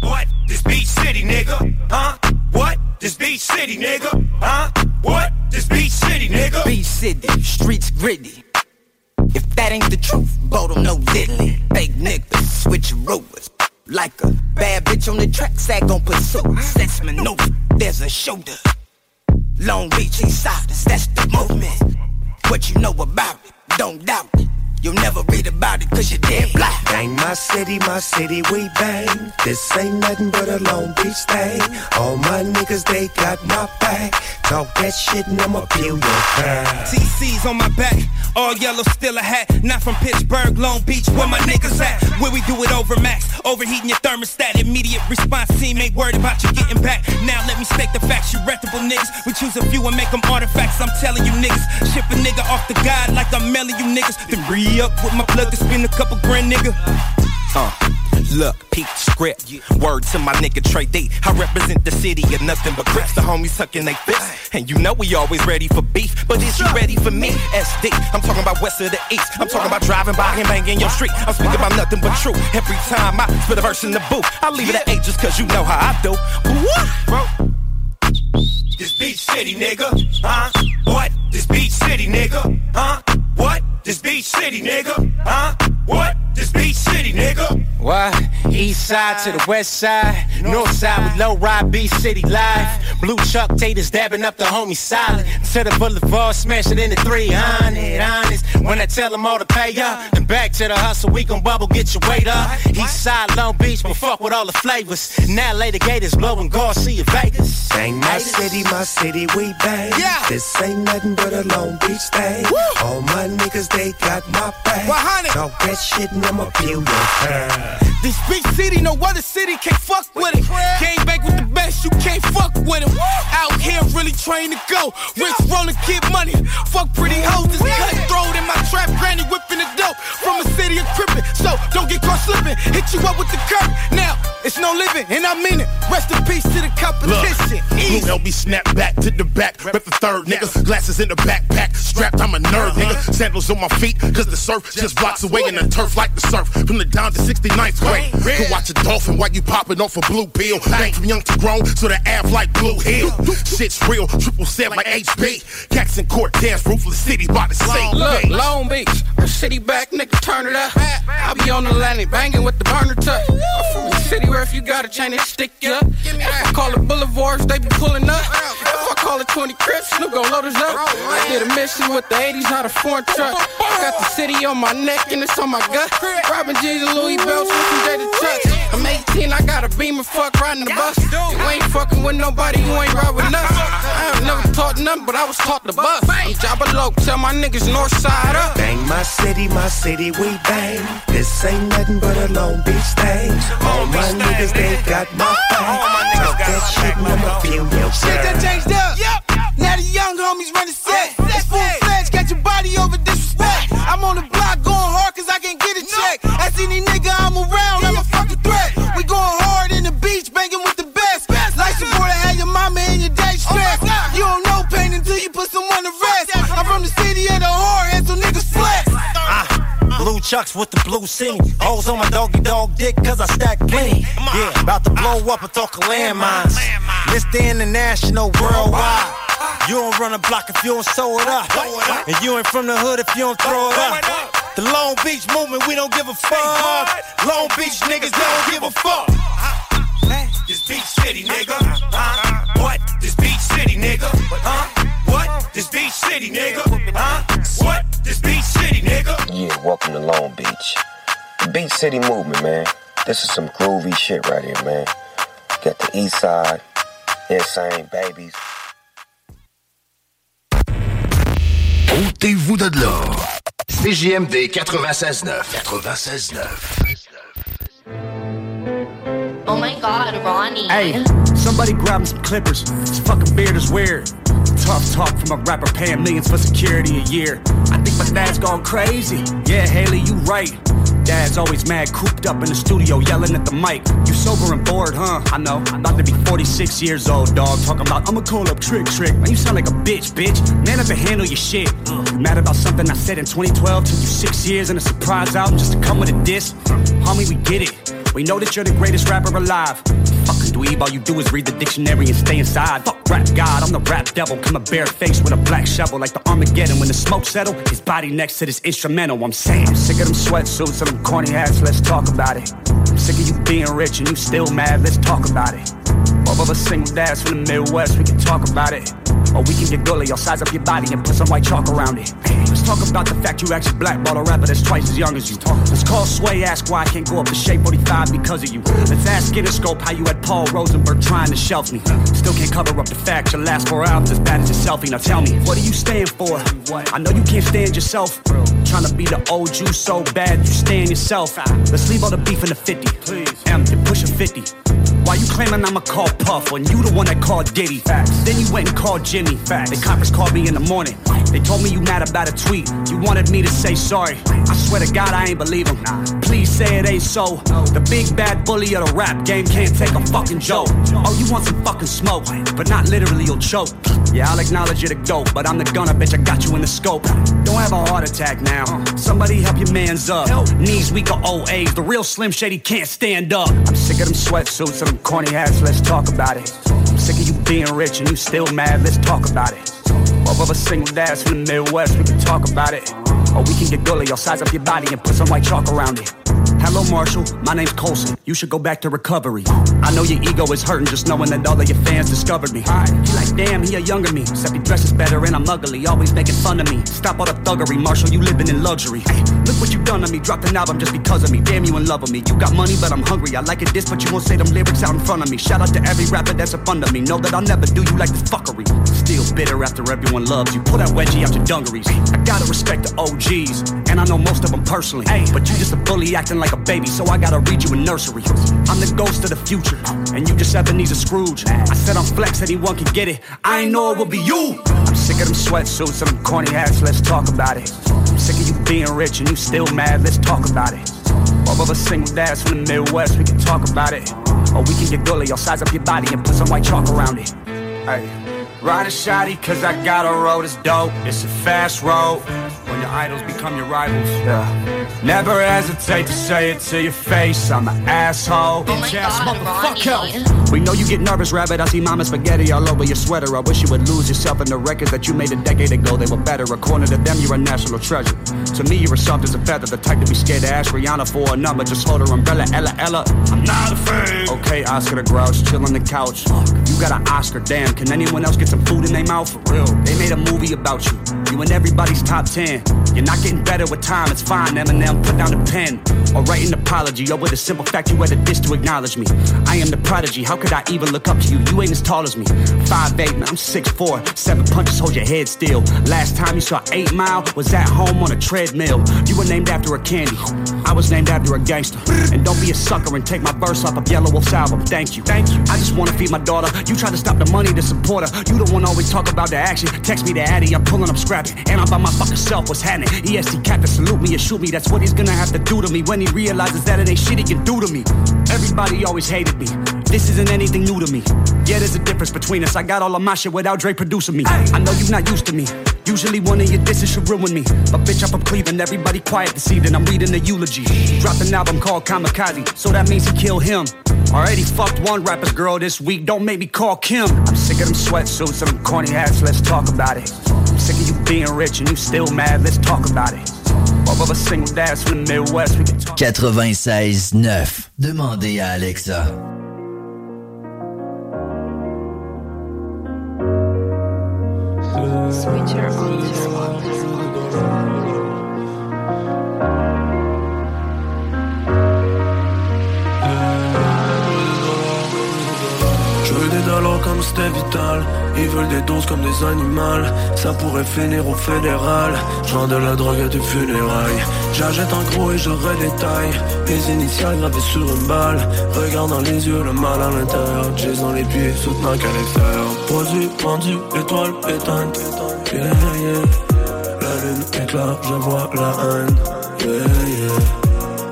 What? This beach city, nigga? Huh? What? This beach city, nigga? Huh? What? This beach city, nigga? Beach city, streets gritty. If that ain't the truth, Bodo no diddly. Fake niggas, switch rowers. Like a bad bitch on the track, sag on pursuit. Sets maneuver, there's a shoulder. Long Beach, east that's the movement. What you know about it, don't doubt it. You'll never read about it cause you're dead black. Bang my city, my city, we bang. This ain't nothing but a Long Beach thing. All my niggas, they got my back. Talk that shit and I'ma peel your back. TC's on my back, all yellow, still a hat. Not from Pittsburgh, Long Beach, where my niggas at. Where we do it over max, overheating your thermostat. Immediate response team ain't worried about you getting back. Now let me state the facts, you reputable niggas. We choose a few and make them artifacts. I'm telling you niggas, ship a nigga off the guide like I'm mailing you niggas. Then up with my plug to spend a couple grand, nigga. Uh, look, the script. Word to my nigga Trey D. I represent the city of nothing but grips. The homies tucking they fists. And you know we always ready for beef. But is you ready for me? SD. I'm talking about west of the east. I'm talking about driving by and banging your street. I'm speaking about nothing but truth. Every time I spit a verse in the booth, I leave it at eight just cause you know how I do. What? Bro. This beach city, nigga. Huh? What? This beach city, nigga. Huh? What? This beach city, nigga. Huh? What? This beach city, nigga. What? East side to the west side, north side with low ride, beach city live. Blue Chuck taters dabbing up the homie solid. To the boulevard, smash it into 300. Honest, when I tell them all to pay up, and back to the hustle, we gon' bubble, get your weight up. East side, Long Beach, but fuck with all the flavors. Now later Gators blowing Garcia Vegas. Bang my city, my city, we bang. Yeah. This ain't nothing but a Long Beach thing. All my niggas, they got my back. 100. Talk that shit and I'ma peel your back. This big city, no other city can fuck with it. Came back with the best, you can't fuck with it. Out here, really trained to go. Rich rolling, kid money. Fuck pretty hoes, this cutthroat in my trap, granny whipping the dope. From a city of crippin', so don't get caught slipping. Hit you up with the curb. Now, it's no living, and I mean it. Rest in peace to the competition. Blue LB snap back to the back, rep the third nigga. Glasses in the backpack, strapped, I'm a nerd nigga. Uh-huh. Sandals on my feet, cause the surf just blocks away in the turf like the surf. From the down to 69th grade. Could watch a dolphin while you popping off a blue pill. Bang from young to grown, so the ab like Blue Hill. Shit's real, triple set like HB. Jackson Cortez, ruthless city, by the same Look. Long Beach, a city back, nigga, turn it up. I be on the Atlantic banging with the burner tuck. I'm from the city where if you got a chain, they stick you up. If I call it boulevards, they be pulling up. If I call it 20 crips, Snoop gon' load us up. I did a mission with the 80s, not a foreign truck. I got the city on my neck and it's on my gut. Robin G's and Louis Belts with some J to touch. I'm 18, I got a beamer, fuck riding the bus. You ain't fucking with nobody who ain't ride with us. I ain't never taught nothing, but I was taught the bus. I'm Jabba Low, tell my niggas north side up. Bang my city, my city, we bang. This ain't nothing but a Long Beach thing. All my niggas, they got my back. Talk that shit and I'ma peel your Shit that changed up. Yep. Now the young homies run the set. It's full fledged, got your body over disrespect. I'm on the block any nigga I'm around, I'm a fucking threat. We going hard in the beach, banging with the best. Life support, have your mama and your dad oh stressed. You don't know pain until you put someone to rest. I'm from the city of the whore, and so niggas flex. Ah, blue chucks with the blue scene. Hoes on my doggy dog dick cause I stack plenty. Yeah, about to blow up and talk of landmines. Mr. International worldwide. You don't run a block if you don't sew it up. And you ain't from the hood if you don't throw it up. The Long Beach movement, we don't give a fuck. Long Beach niggas don't give a fuck. This beach city, nigga. Huh? What? This beach city, nigga. Huh? What? This beach city, nigga. Huh? What? This beach city, nigga. Yeah, welcome to Long Beach. The Beach City movement, man. This is some groovy shit right here, man. Got the East Side, Insane Babies. Ôtez-vous de là. CJMD 96.9. 96.9. Oh my god, Ronnie. Hey, somebody grab him some clippers. This fucking beard is weird. Tough talk from a rapper paying millions for security a year. I think my dad's gone crazy. Yeah, Hailie, you right. Dad's always mad, cooped up in the studio, yelling at the mic. You sober and bored, huh? I know. I'm about to be 46 years old, dog. Talking about, I'ma call up Trick Trick. Man, you sound like a bitch, bitch. Man up and handle your shit. You mad about something I said in 2012? Took you six years and a surprise album just to come with a diss? Homie, we get it. We know that you're the greatest rapper alive. Fucking dweeb, all you do is read the dictionary and stay inside. Fuck rap god, I'm the rap devil. Come a bare face with a black shovel like the Armageddon. When the smoke settle, his body next to this instrumental. I'm saying, sick of them sweatsuits and them corny hats. Let's talk about it. I'm sick of you being rich and you still mad. Let's talk about it. Both of us single dads from the Midwest, we can talk about it. Or we can get gully, I'll size up your body and put some white chalk around it. Let's talk about the fact you actually blackball a rapper that's twice as young as you. Let's call Sway, ask why I can't go up to Shade 45 because of you. Let's ask Interscope how you had Paul Rosenberg trying to shelf me. Still can't cover up the fact your last four albums as bad as your selfie. Now tell me, what do you stand for? I know you can't stand yourself. Trying to be the old you so bad you stand yourself. Let's leave all the beef in the 50. Please. Em, you push a 50. Why you claiming I'ma call Puff when you the one that called Diddy? Facts. Then you went and called Jimmy. Facts. They conference called me in the morning. They told me you mad about a tweet. You wanted me to say sorry. I swear to God I ain't believe. Please say it ain't so. The big bad bully of the rap game can't take a fucking joke. Oh, you want some fucking smoke, but not literally you'll choke. Yeah, I'll acknowledge you're the dope, but I'm the gunner, bitch. I got you in the scope. Don't have a heart attack now. Somebody help your man's up. Knees weak or old age. The real Slim Shady can't stand up. I'm sick of them sweatsuits and them corny hats. Let's talk about it. I'm sick of you being rich and you still mad. Let's talk about it. Both of us single dads from the Midwest. We can talk about it. Or we can get gully. I'll size up your body and put some white chalk around it. Hello, Marshall. My name's Colson. You should go back to recovery. I know your ego is hurting just knowing that all of your fans discovered me. You like, damn, he a younger me. Except he dresses better and I'm ugly. Always making fun of me. Stop all the thuggery, Marshall. You living in luxury. Hey, look what you done to me. Dropped an album just because of me. Damn, you in love with me. You got money, but I'm hungry. I like it this, but you won't say them lyrics out in front of me. Shout out to every rapper that's up under me. Know that I'll never do you like this fuckery. Still bitter after everyone loves you. Pull that wedgie out your dungarees. I gotta respect the OGs, and I know most of them personally. Hey, but you just a bully acting like a baby, so I gotta read you a nursery. I'm the ghost of the future, and you just Ebenezer Scrooge. I said I'm flex, anyone can get it. I ain't know it would be you. I'm sick of them sweatsuits and them corny hats. Let's talk about it. I'm sick of you being rich and you still mad. Let's talk about it. Both of us single dads from the Midwest. We can talk about it, or we can get gully. I'll size up your body and put some white chalk around it. Hey. Ride a shotty cause I got a road is dope. It's a fast road. When your idols become your rivals. Yeah. Never hesitate to say it to your face. I'm an asshole. Oh my God, motherfucker. We know you get nervous, rabbit. I see mama spaghetti all over your sweater. I wish you would lose yourself in the records that you made a decade ago. They were better. According to them, you're a national treasure. To me, you're as soft as a feather. The type to be scared to ask Rihanna for a number. Just hold her umbrella, Ella, Ella. I'm not afraid. Okay, Oscar the Grouch, chill on the couch. You got an Oscar, damn. Can anyone else get some food in their mouth? For real. They made a movie about you. In everybody's top 10. You're not getting better with time, it's fine. Eminem, put down the pen. Or write an apology, or with a simple fact you had a dish to acknowledge me. I am the prodigy, how could I even look up to you? You ain't as tall as me. 5'8, man, I'm 6'4. Seven punches, hold your head still. Last time you saw 8 Mile was at home on a treadmill. You were named after a candy. I was named after a gangster. And don't be a sucker and take my verse off of Yelawolf's album. Thank you. Thank you. I just wanna feed my daughter. You try to stop the money to support her. You the one always talk about the action. Text me the addy, I'm pulling up And I'm by my fucking self, what's happening? EST cat to salute me and shoot me. That's what he's gonna have to do to me when he realizes that it ain't shit he can do to me. Everybody always hated me. This isn't anything new to me. Yeah, there's a difference between us. I got all of my shit without Dre producing me. I know you're not used to me. Usually one of your disses should ruin me. But bitch, I'm from Cleveland. Everybody quiet this evening. I'm reading the eulogy. Dropped an album called Kamikaze, so that means he killed him. Already fucked one rapper's girl this week, don't make me call Kim. I'm sick of them sweatsuits and them corny hats, let's talk about it. I'm sick of you being rich and you still mad, let's talk about it. Both of us single dads from the Midwest, we can talk. 96.9. Demandez à Alexa. Switcher on this one. Comme c'était vital. Ils veulent des doses comme des animaux Ça pourrait finir au fédéral. Je de la drogue à des funérailles. J'achète en gros et je redétaille. Les initiales gravées sur une balle. Regarde dans les yeux le mal à l'intérieur. J'ai dans les pieds soutenant qu'à faire Produit, pendu, étoile éteinte. Yeah, yeah. La lune éclate, je vois la haine. Yeah.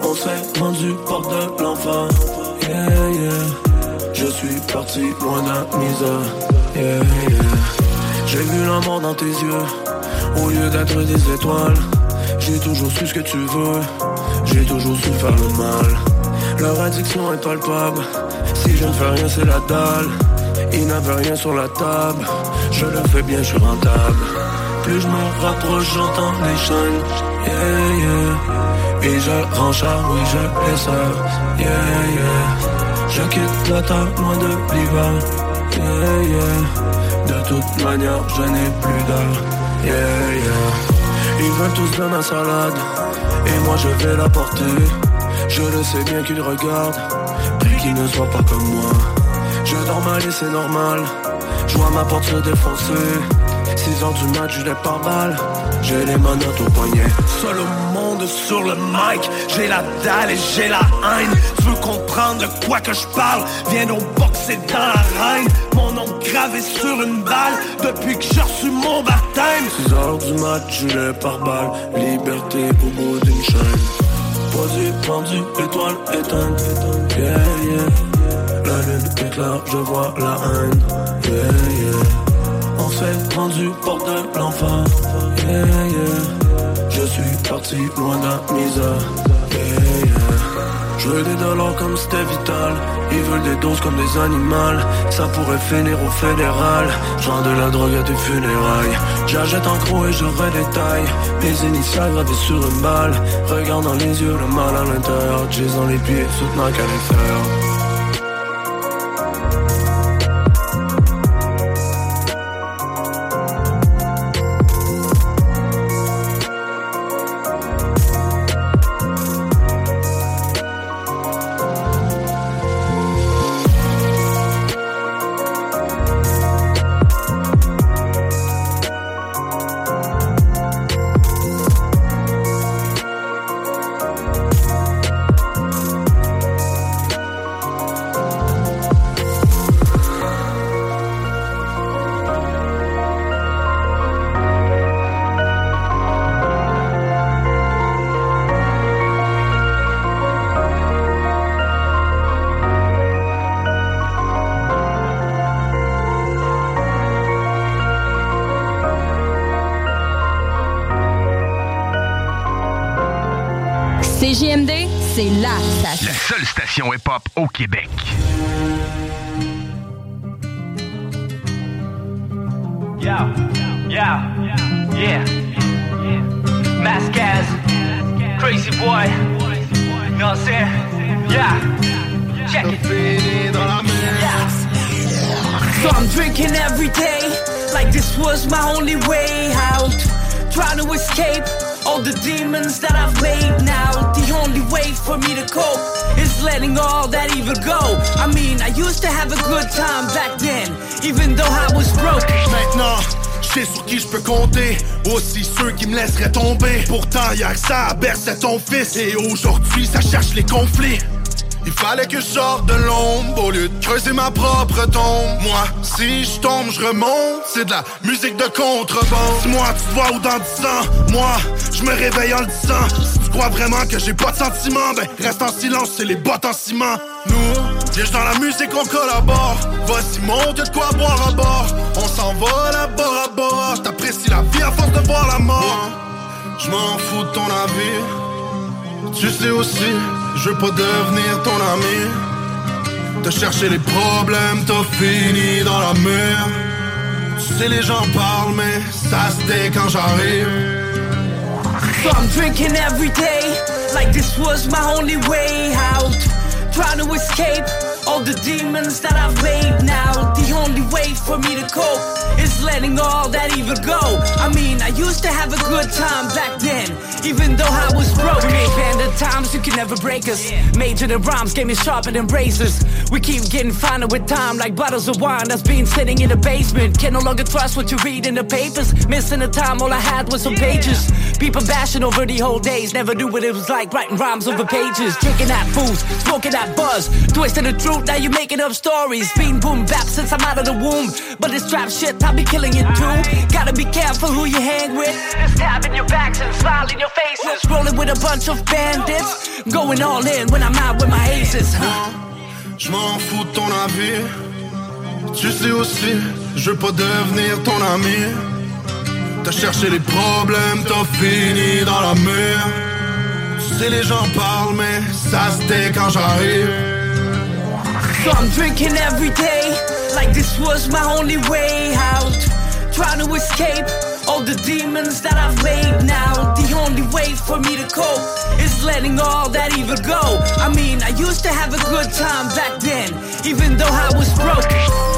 On s'est rendu porte de l'enfant. Yeah, yeah. Je suis parti loin de la misère. Yeah, yeah. J'ai vu la mort dans tes yeux, au lieu d'être des étoiles. J'ai toujours su ce que tu veux, j'ai toujours su faire le mal. Leur addiction est palpable, si je ne fais rien c'est la dalle. Ils n'avaient rien sur la table, je le fais bien, je suis rentable. Plus je me rapproche, j'entends les chaînes, yeah, yeah. Et je range oui je laisse, yeah, yeah. Je quitte la table loin de l'hiver yeah, yeah. De toute manière je n'ai plus d'heure yeah, yeah. Ils veulent tous de ma salade Et moi je vais la porter. Je le sais bien qu'ils regardent. Pris qu'ils ne soient pas comme moi. Je dors mal et c'est normal. Je vois ma porte se défoncer. 6 heures du match, je les par balle J'ai les manottes au poignet. Seul au monde sur le mic. J'ai la dalle et j'ai la haine. Tu veux comprendre de quoi que je parle? Viens donc boxer dans la reine. Mon nom gravé sur une balle. Depuis que j'ai reçu mon baptême. 6 heures du match, je par balle. Liberté au bout d'une chaîne. Posé, pendu, étoile éteinte. Yeah, yeah. La lune éclaire, je vois la haine. Yeah, yeah. On s'est rendu porte de l'enfant. Je suis parti loin la misère. Je veux des dollars comme c'était vital. Ils veulent des doses comme des animaux. Ça pourrait finir au fédéral. Genre de la drogue à des funérailles. J'achète en gros et je redétaille. Mes initiales gravées sur une balle. Regarde dans les yeux le mal à l'intérieur. J'ai dans les pieds, soutenant qu'à les faire. hip-hop au Québec. I mean, I used to have a good time back then, even though I was broke. Maintenant, je sais sur qui je peux compter, aussi ceux qui me laisseraient tomber. Pourtant, hier ça berçait ton fils, et aujourd'hui ça cherche les conflits. Il fallait que je sorte de l'ombre au lieu de creuser ma propre tombe. Moi, si je tombe, je remonte. C'est de la musique de contrebande. Moi, tu vois où dans 10 ans, moi, je me réveille en le disant. Si tu crois vraiment que j'ai pas de sentiments, ben reste en silence, c'est les bottes en ciment. Viens dans la musique, on collabore. Voici mon de quoi boire à bord. On s'en va là-bas, à bord. J't'apprécie la vie à force de voir la mort. Je m'en fous de ton avis. Tu sais aussi je veux pas devenir ton ami. T'as cherché les problèmes, t'as fini dans la mer. Tu sais, les gens parlent, mais ça se tait quand j'arrive. Drinking every day, like this was my only way out. Trying to escape all the demons that I've made now. The only way for me to cope is letting all that evil go. I mean, I used to have a good time back then, even though I was broke. We made band times, you can never break us. Major the rhymes, game is sharper than razors. We keep getting finer with time, like bottles of wine that's been sitting in the basement. Can no longer trust what you read in the papers. Missing the time, all I had was some pages. People bashing over the whole days, never knew what it was like writing rhymes over pages. Drinking that booze, smoking that buzz, twisting the truth, now you making up stories. Being boom bap since I'm out of the womb. But this trap shit, I be killing it too. Gotta be careful who you hang with. This tapping your backs and smile in your faces. Rolling with a bunch of bandits. Going all in when I'm out with my aces. Je m'en fous de ton avis. Tu sais aussi, je veux pas devenir ton ami. T'as cherché les problèmes, t'as fini dans la mer. Tu sais, les gens parlent, mais ça se tait quand j'arrive. So I'm drinking every day, like this was my only way out. Trying to escape all the demons that I've made now. The only way for me to cope is letting all that evil go. I mean, I used to have a good time back then, even though I was broke.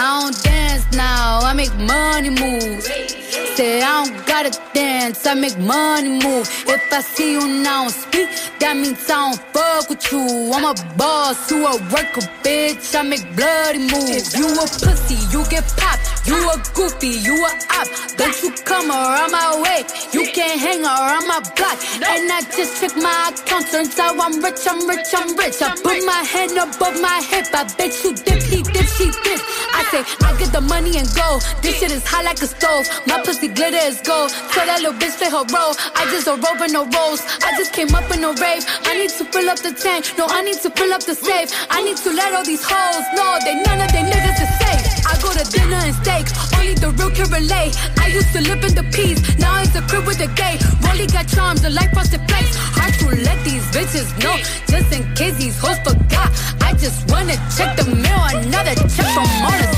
I don't dance now, I make money moves. Say I don't gotta dance, I make money move. If I see you now speak, that means I don't fuck with you. I'm a boss, you a worker, bitch. I make bloody moves. If you a pussy, you get popped. You a goofy, you a op. Don't you come around my way. You can't hang around my block. And I just check my account. Turns out I'm rich, I'm rich, I'm rich. I put my hand above my hip. I bet you dip, he dip, she dip. I I get the money and go. This shit is hot like a stove. My pussy glitter is gold. So that little bitch play her role. I just and no rolls. I just came up in a rave. I need to fill up the tank. No, I need to fill up the safe. I need to let all these hoes know that none of they niggas is safe. I go to dinner and steak. Only the real can relate. I used to live in the peace. Now it's a crib with a gay. Rolly got charms, the light frosted flakes. Hard to let these bitches know. Just in case these hoes forgot. I just wanna check the mail. Another check from on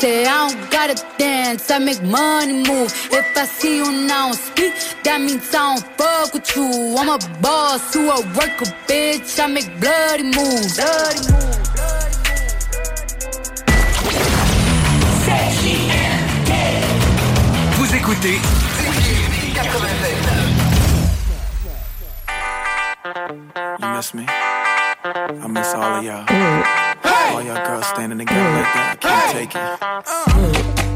Say I don't gotta dance, I make money move. If I see you now speak, that means I don't fuck with you. I'm a boss, you a worker, bitch. I make bloody moves. Bloody moves. Vous écoutez You miss me? I miss all of y'all. All y'all girls standing together like that. I can't take it.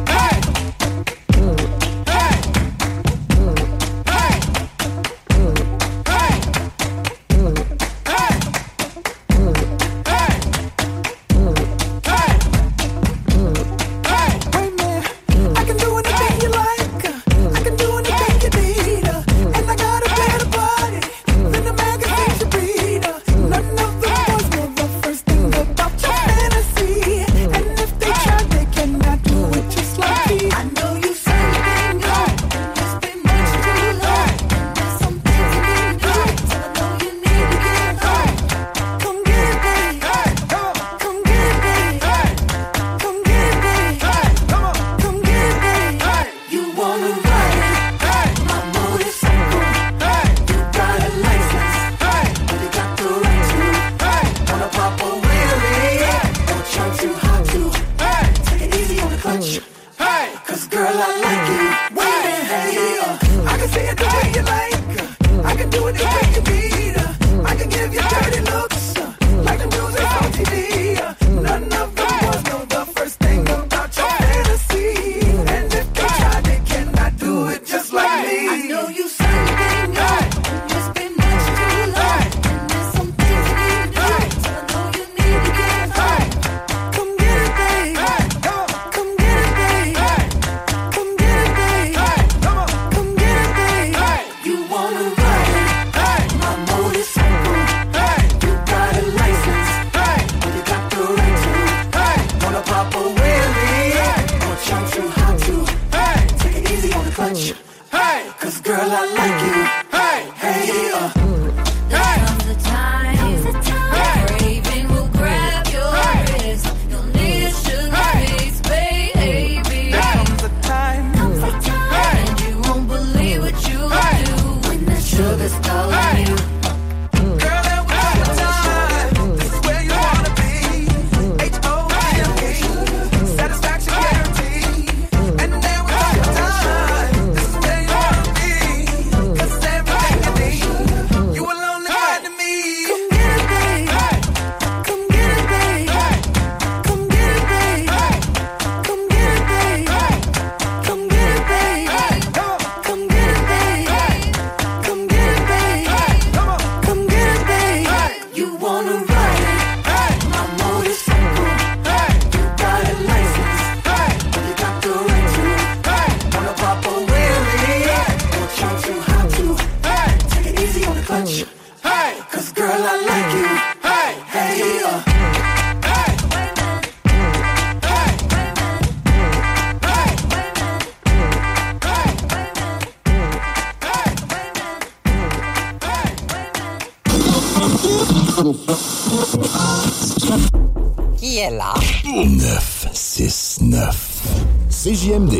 Qui est là 969. CJMD.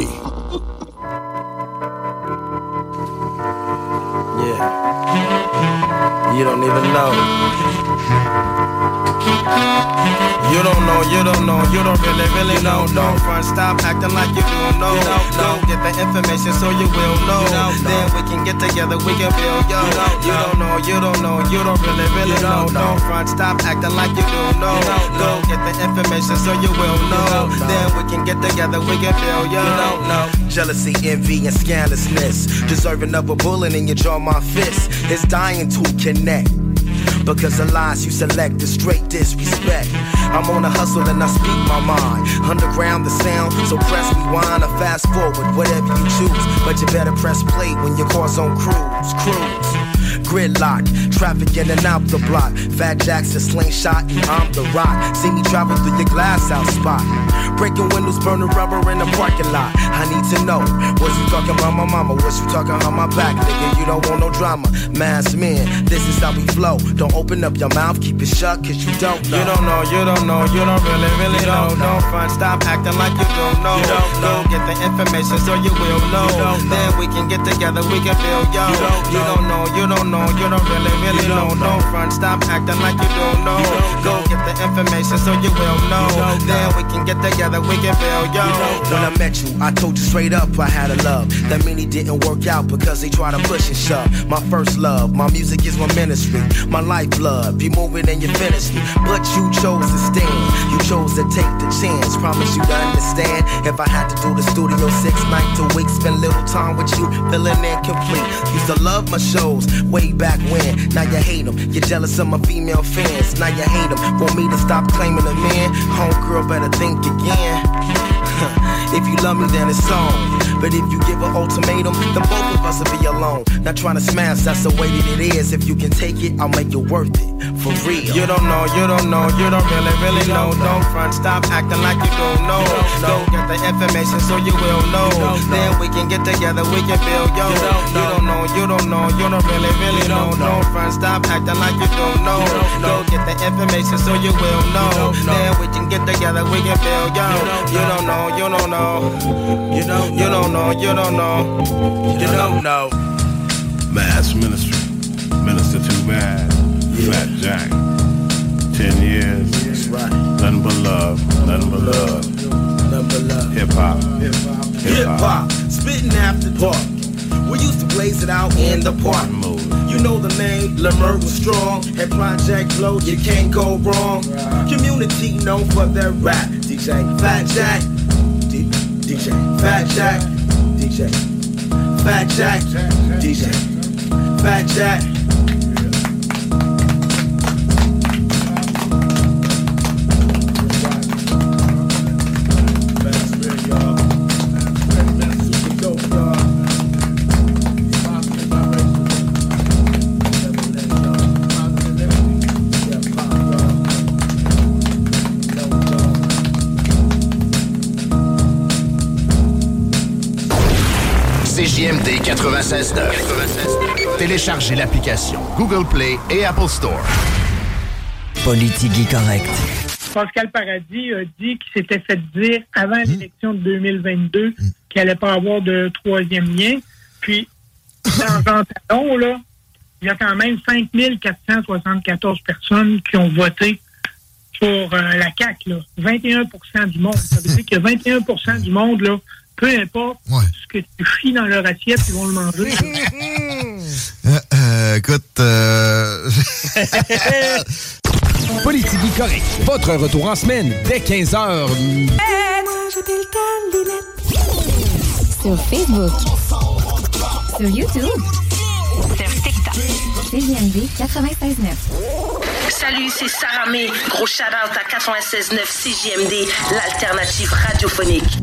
Yeah. You don't even know. You don't know, you don't know, you don't really, really know. Don't front, stop acting like you don't know. Don't get the information so you will know. Then we can get together, we can build yo. You don't know, you don't know, you don't really, really know. Don't front, stop acting like you don't know. Go get the information so you will know. Then we can get together, we can build yo. Jealousy, envy, and scandalousness. Deserving of a bullet in your jaw, my fist. Is dying to connect. Because the lies you select is straight disrespect. I'm on a hustle and I speak my mind. Underground the sound, so press rewind or fast forward, whatever you choose. But you better press play when your car's on cruise, cruise. gridlock. Traffic in and out the block. Fat Jackson slingshot and I'm the rock. See me driving through your glass house spot. Breaking windows, burning rubber in the parking lot. I need to know. Was you talking about my mama? Was you talking about my back? Nigga, you don't want no drama. Mass men, this is how we flow. Don't open up your mouth, keep it shut, cause you don't know. You don't know, you don't know, you don't really, really you know. Don't front, stop acting like you don't know. You don't know. Go get the information so you will know. You know. Then we can get together, we can feel yo. You don't, you don't know, you don't know, you don't really, really you don't know. Don't front, stop acting like you don't know. Go get the information so you will know. Then we can get together, we can feel yo. When I met you, I told you straight up I had a love. That mean it didn't work out because they try to push and shove. My first love, my music is my ministry, my lifeblood. Be moving and you finish me, but you chose to stand. You chose to take the chance. Promise you to understand. If I had to do the studio six nights a week, spend little time with you, feeling incomplete. Used to love my shows way back when. Now you hate them. You're jealous of my female fans. Now you hate them. Want me to stop claiming a man? Homegirl, better think again. if you love me, then it's on. But if you give an ultimatum, then both of us will be alone. Not trying to smash, that's the way that it is. If you can take it, I'll make it worth it. For real. You don't know, you don't know, you don't really, really know. Don't front, stop acting like you don't know. Go get the information so you will know. Then we can get together, we can build yo. You don't know, you don't know, you don't really, really know. Don't front, stop acting like you don't know. Go get the information so you will know. Then we can get together, we can build yo. You don't know, you don't know. You don't, you don't know, you don't know. You don't know. Mass Ministry. Minister Too Bad. Fat Jack. Ten years. That's right. Nothing but love. Nothing but love. Nothing but love. Hip hop. Hip hop, spitting after dark. We used to blaze it out in the park. You know the name, Lemur was strong. And Project Flow, you can't go wrong. Community known for their rap. DJ Fat Jack. D- DJ Fat Jack. DJ Fat Jack. DJ Fat Jack. 96.9. Téléchargez l'application Google Play et Apple Store. Politique correct. Pascal Paradis a dit qu'il s'était fait dire avant l'élection de 2022 qu'il n'allait pas avoir de troisième lien. Puis, dans Jean Talon, là, il y a quand même 5474 personnes qui ont voté pour euh, la CAQ. Là. 21% du monde. Ça veut dire que 21% du monde, là, peu importe ce que tu fies dans leur assiette, ils vont le manger. Euh, euh, écoute, euh... Politique correct. Votre retour en semaine dès 15h. Sur Facebook. Sur YouTube. Sur TikTok. CJMD 96.9. Salut, c'est Sarah May. Gros shout-out à 96.9 CJMD, l'alternative radiophonique.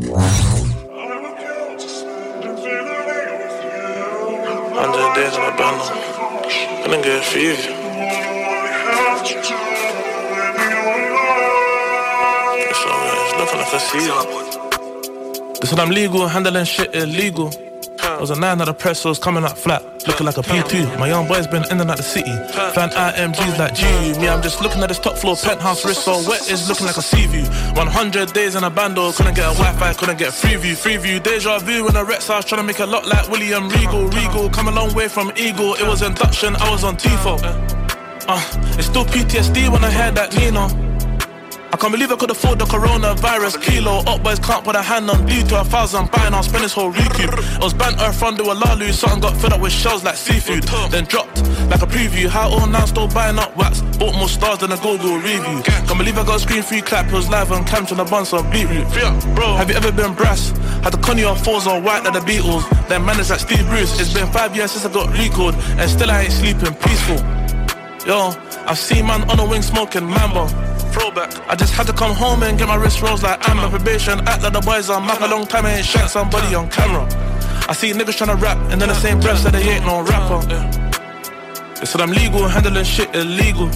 100 days in a bundle. I didn't get a fever. It's, uh, it's looking like a season. This when I'm legal, handling shit illegal. There was a nine of the pressos coming out flat, looking like a P2. My young boy's been in and out the city. Fan IMGs like G. Me, I'm just looking at this top floor penthouse wrist so wet, it's looking like a sea view. 100 days in a bando, couldn't get a Wi Fi, couldn't get free view. Free view, deja vu in a Rex house, trying to make it look like William Regal. Regal, come a long way from Eagle. It was induction, I was on TIFO. Uh, it's still PTSD when I hear that Nino. I can't believe I could afford the coronavirus kilo. Up boys can't put a hand on due to a thousand buying. I'll spend this whole recoup. I was banter from the Alalu. Something got filled up with shells like seafood. Then dropped like a preview. How all now still buying up wax. Bought more stars than a Google review. Can't believe I got a screen free clap. It was live on cam to the buns on beetroot. Bro, have you ever been brass? Had the Connie on fours on white like the Beatles. Then managed like Steve Bruce. It's been five years since I got recalled. And still I ain't sleeping peaceful. Yo, I've seen man on a wing smoking Mambo. Throwback. I just had to come home and get my wrist rolls like I'm a probation. Act like the boys on map a long time. I ain't shot somebody on camera. I see niggas tryna rap and then the same breath said they ain't no rapper. They said I'm legal, handling shit illegal.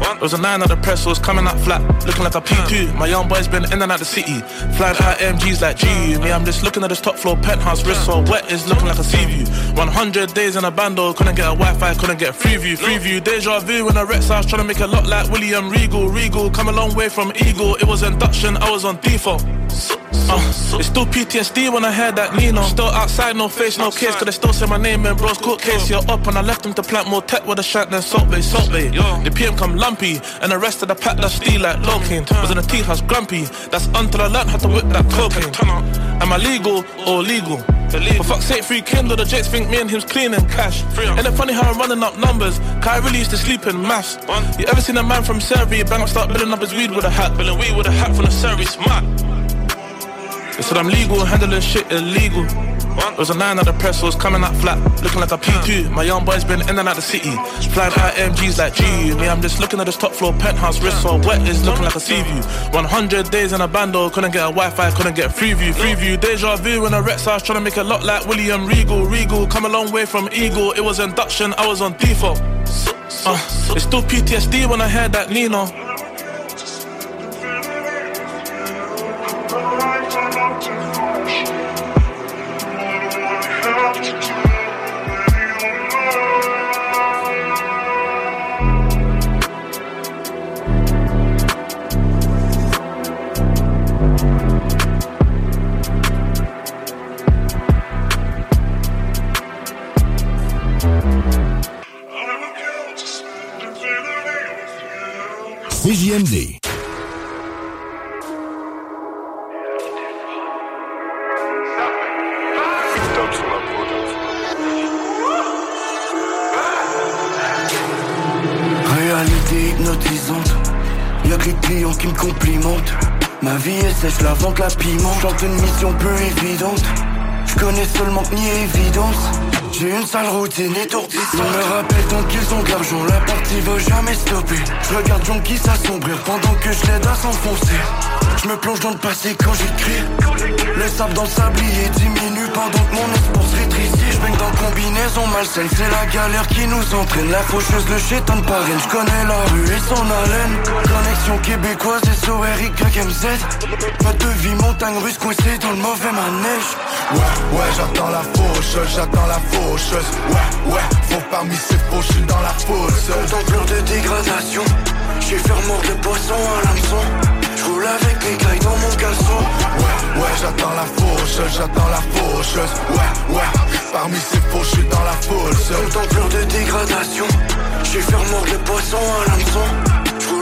There was a nine at the press, so it's coming out flat, looking like a P2. My young boy's been in and out the city, flying high MGs like G. Me, I'm just looking at this top floor penthouse, wrist so wet, it's looking like a sea view. 100 days in a bando, couldn't get a Wi-Fi, couldn't get a free view, free view. Deja vu in a Rex house, trying to make a lot like William Regal. Regal, come a long way from Eagle. It was induction, I was on default. Uh, it's still PTSD when I heard that Nino. Still outside, no face, no case, cause they still say my name in bro's court case. You're up and I left them to plant more tech with a shot than Salt Bae, Salt Bae. The PM come lumpy, and the rest of the pack that's steal like Locaine. Was in the tea house grumpy, that's until I learned how to whip that cocaine. Am I legal or legal? For fuck's sake, free Kindle, the Jakes think me and him's cleaning cash. And it's funny how I'm running up numbers, cause I really used to sleep in maths. You ever seen a man from Surrey bang up, start building up his weed with a hat? Building weed with a hat from the Surrey, smart. They said I'm legal, handling shit illegal. There was a nine at the press, so it's coming out flat, looking like a P2. My young boy's been in and out the city, flying high MGs like G. Me, I'm just looking at this top floor penthouse, wrist so wet, it's looking like a sea view. 100 days in a bando, couldn't get a Wi-Fi, couldn't get free view, free view. Deja vu in a Rex house, trying to make a lot like William Regal. Regal, come a long way from Eagle. It was induction, I was on default. Uh, it's still PTSD when I heard that Nino. Réalité hypnotisante, y'a que les clients qui me complimentent. Ma vie est sèche, la vente, la piment. Chante une mission peu évidente. Je connais seulement ni évidence. J'ai une sale routine étourdissante. Je me rappelle tant qu'ils ont de l'argent, la partie va jamais stopper. Je regarde Jonky s'assombrir pendant que je l'aide à s'enfoncer. Je me plonge dans le passé quand j'écris. Le sable dans le sablier diminue pendant que mon espoir baigne dans combinaison malsaine, c'est la galère qui nous entraîne. La faucheuse, le chétan de parraine, je connais la rue et son haleine. Connexion québécoise, S-O-R-Y-M-Z. Mode de vie, montagne russe coincée dans le mauvais manège. Ouais, ouais, j'attends la faucheuse, j'attends la faucheuse. Ouais, ouais, faut parmi ces faux, je dans la fosse. Templeur de dégradation, j'ai fait le poisson à l'hameçon. J'roule avec les cailles dans mon caleçon. Ouais, ouais, j'attends la faucheuse, j'attends la faucheuse. Ouais, ouais, parmi ces faux, je suis dans la fosse. Templeur de dégradation, j'ai fait mordre le poisson à l'hameçon.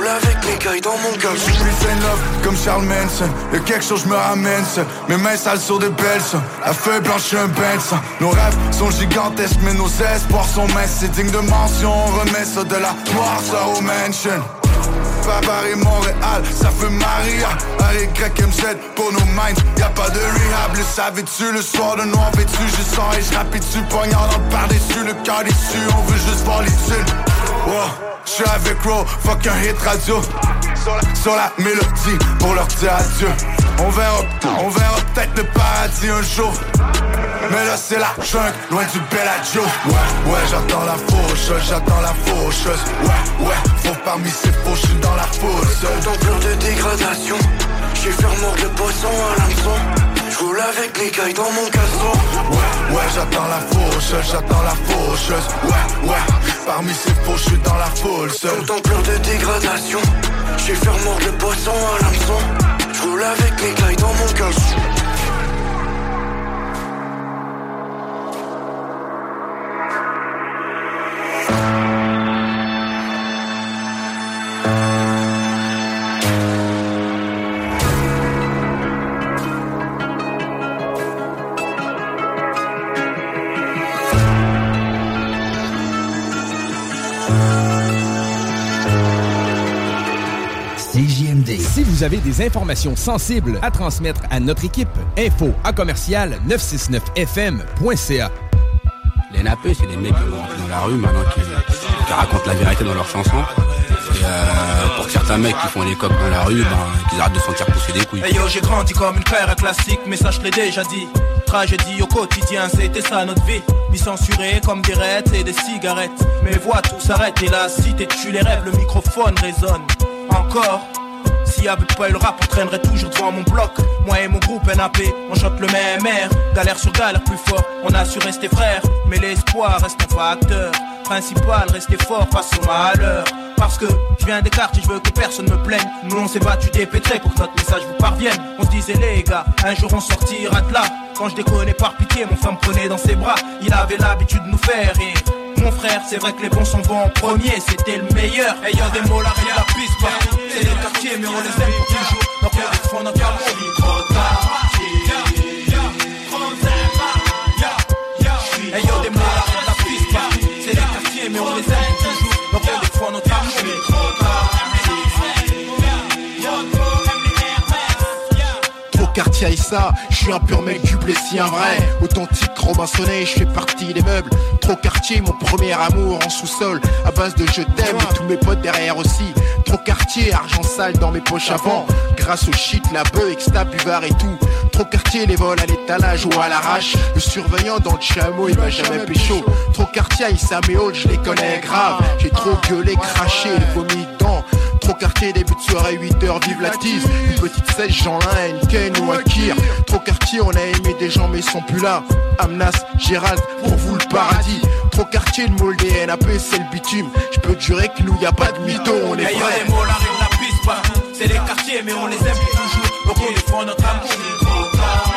Avec les cailles dans mon Je caleçon. suis love comme Charles Manson. Y'a quelque chose me ramène ça. Mes mains sales sur des belles ça. La feuille blanche je un sang Nos rêves sont gigantesques mais nos espoirs sont minces. C'est digne de mention. On remet ça de la noirceur au mansion Et Montréal, ça fait Maria. A-Y-M-Z pour nos minds Y'a pas de rehab, le savais-tu Le soir de noir vêtu, je sens et je rapide dessus Poignard dans le par-dessus, le cœur déçu. On veut juste voir les thunes Wow, j'suis avec Ro, fuck un hit radio. Sur la, sur la mélodie pour leur dire adieu. On verra, on verra peut-être le paradis un jour mais là c'est la jungle, loin du Bellagio Ouais, ouais, j'attends la faucheuse, j'attends la faucheuse Ouais, ouais, faut parmi ces faux, j'suis dans la fosse Templeur de dégradation, j'ai fait mordre le poisson à l'hameçon. J'roule avec les cailles dans mon caleçon. Ouais, ouais, j'attends la faucheuse, j'attends la faucheuse Ouais, ouais, parmi ces faux, j'suis dans la foule seul Templeur de dégradation, j'ai fait mordre le poisson à l'hameçon. J'roule avec les cailles dans mon caleçon. Vous avez des informations sensibles à transmettre à notre équipe, info à commercial 969fm.ca. Les nappeux, c'est des mecs qui vont dans la rue maintenant qui, qui racontent la vérité dans leurs chansons. Et euh, pour certains mecs qui font les coques dans la rue, ben, qu'ils arrêtent de sentir pousser des couilles. Hey yo, j'ai grandi comme une paire classique, mais ça je l'ai déjà dit. Tragédie au quotidien, c'était ça notre vie. Mis censurés comme des rêtes et des cigarettes. Mais vois, tout s'arrête et la cité tue les rêves, le microphone résonne. Encore. S'il y avait pas eu le rap, on traînerait toujours devant mon bloc. Moi et mon groupe NAP, on chante le même air. Galère sur galère plus fort, on a su rester frères. Mais l'espoir reste un facteur. Principal, rester fort face au malheur. Parce que je viens des quartiers, je veux que personne me plaigne. Nous on s'est battu dépêtrés pour que notre message vous parvienne. On se disait les gars, un jour on sortira de là. Quand je déconnais par pitié, mon frère me prenait dans ses bras. Il avait l'habitude de nous faire rire. Mon frère, c'est vrai que les bons sont bons en premier, c'était le meilleur. Ayant des mots, la la piste. C'est les quartiers, mais on les aime pour toujours. On défend notre amour, trop tard. Quartier je suis un pur mec du Plessis, un vrai Authentique Robinsonet, je fais partie des meubles Trop quartier, mon premier amour en sous-sol. À base de je t'aime et tous mes potes derrière aussi. Trop quartier, argent sale dans mes poches avant. Grâce au shit, la bœuf, exta, buvard et tout. Trop quartier, les vols à l'étalage ou à l'arrache. Le surveillant dans le chameau, il m'a jamais pécho. Trop quartier, Aïssa, mes je les connais grave. J'ai trop gueulé, craché, vomi quartier, début de soirée, 8h, vive la tease Une petite sèche, Jean Lin, une Ken ou un Kir Trop quartier, on a aimé des gens mais ils sont plus là Amnas, Gérald, pour vous le paradis Trop quartier, le moule des NAP, c'est le bitume Je peux jurer que nous y a pas de mytho, on est vrai des. C'est les quartiers, mais on les aime toujours. Donc on défend notre amour, tard.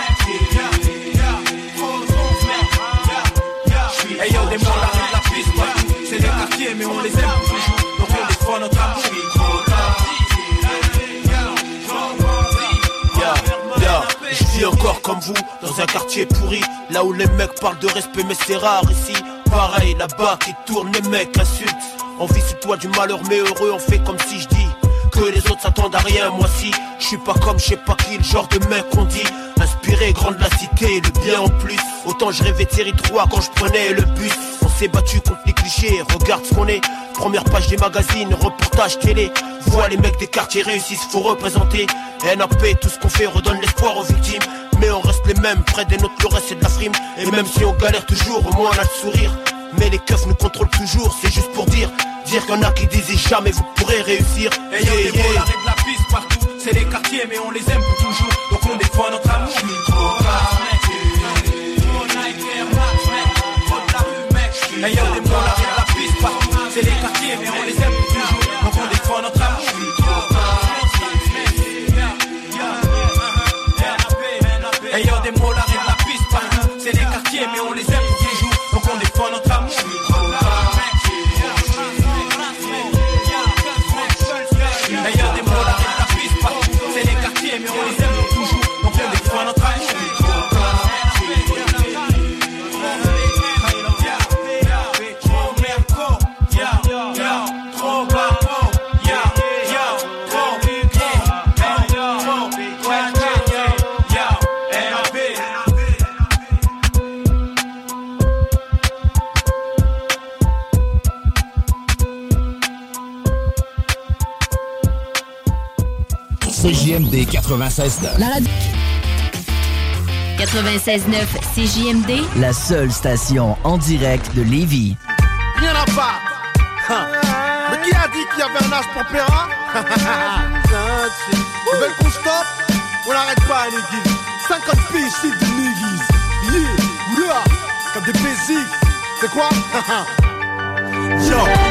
Ayant des mots, la rue, la piste partout. C'est les quartiers, mais on les aime toujours. Encore comme vous, dans un quartier pourri Là où les mecs parlent de respect mais c'est rare ici. Pareil là-bas qui tourne les mecs insultent On vit sous toi du malheur mais heureux on fait comme si je dis Que les autres s'attendent à rien. Moi si Je suis pas comme je sais pas qui le genre de mec qu'on dit. Inspiré grand de la cité le bien en plus. Autant je rêvais de série 3 quand je prenais le bus s'est battu contre les clichés. Regarde ce qu'on est. Première page des magazines, reportage télé. Vois les mecs des quartiers réussissent, faut représenter. NAP, tout ce qu'on fait redonne l'espoir aux victimes. Mais on reste les mêmes, près des nôtres le reste c'est de la frime. Et même si on galère toujours, au moins on a le sourire. Mais les keufs nous contrôlent toujours, c'est juste pour dire. Dire qu'il y en a qui disent jamais vous pourrez réussir. Ayant Yeah, des yeah. la piste partout. C'est les quartiers, mais on les aime pour toujours. Donc on défend notre amour, il est CJMD 96 La radio. 96.9 CJMD. La seule station en direct de Lévis. Il n'y en a pas. Hein. Mais qui a dit qu'il y avait un âge pour Péra Ils veulent qu'on stoppe On n'arrête pas, les guilles. 50 piges, style de niggas. Yeah, yeah, comme des basiques. C'est quoi?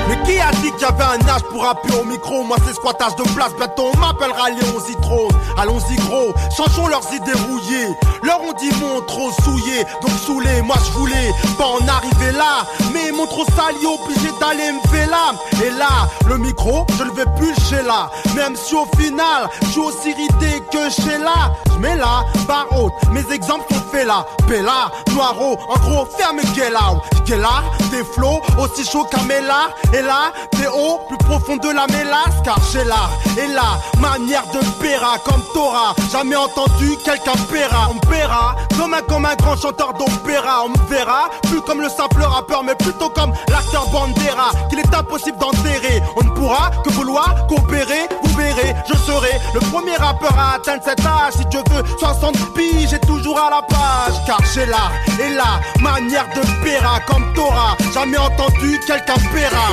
Mais qui a dit qu'il y avait un âge pour rapper au micro? Moi c'est squattage de place, bientôt on m'appellera Léon Zitrone Allons-y gros, changeons leurs idées rouillées. Leur on dit mon trop souillé, donc saoulé Moi je voulais pas en arriver là. Mais mon trop sali obligé d'aller me faire là. Et là, le micro, je le vais plus chez là. Même si au final, je suis aussi ridé que chez là. Je mets là, barre haute, mes exemples là Bella, Noiro, en gros ferme Get là, des flots aussi chauds qu'un mélar Et là, des hauts plus profonds de la mélasse. Car j'ai l'art et la manière de péra Comme Torah, jamais entendu quelqu'un péra On paiera comme un, comme un grand chanteur d'opéra. On me verra plus comme le simple rappeur Mais plutôt comme l'acteur Bandera Qu'il est impossible d'enterrer. On ne pourra que vouloir coopérer, vous verrez, je serai le premier rappeur à atteindre cet âge. Si Dieu veut. 60 piges, j'ai toujours à la page. Car j'ai l'art et la manière de péra comme Torah. Jamais entendu quelqu'un péra.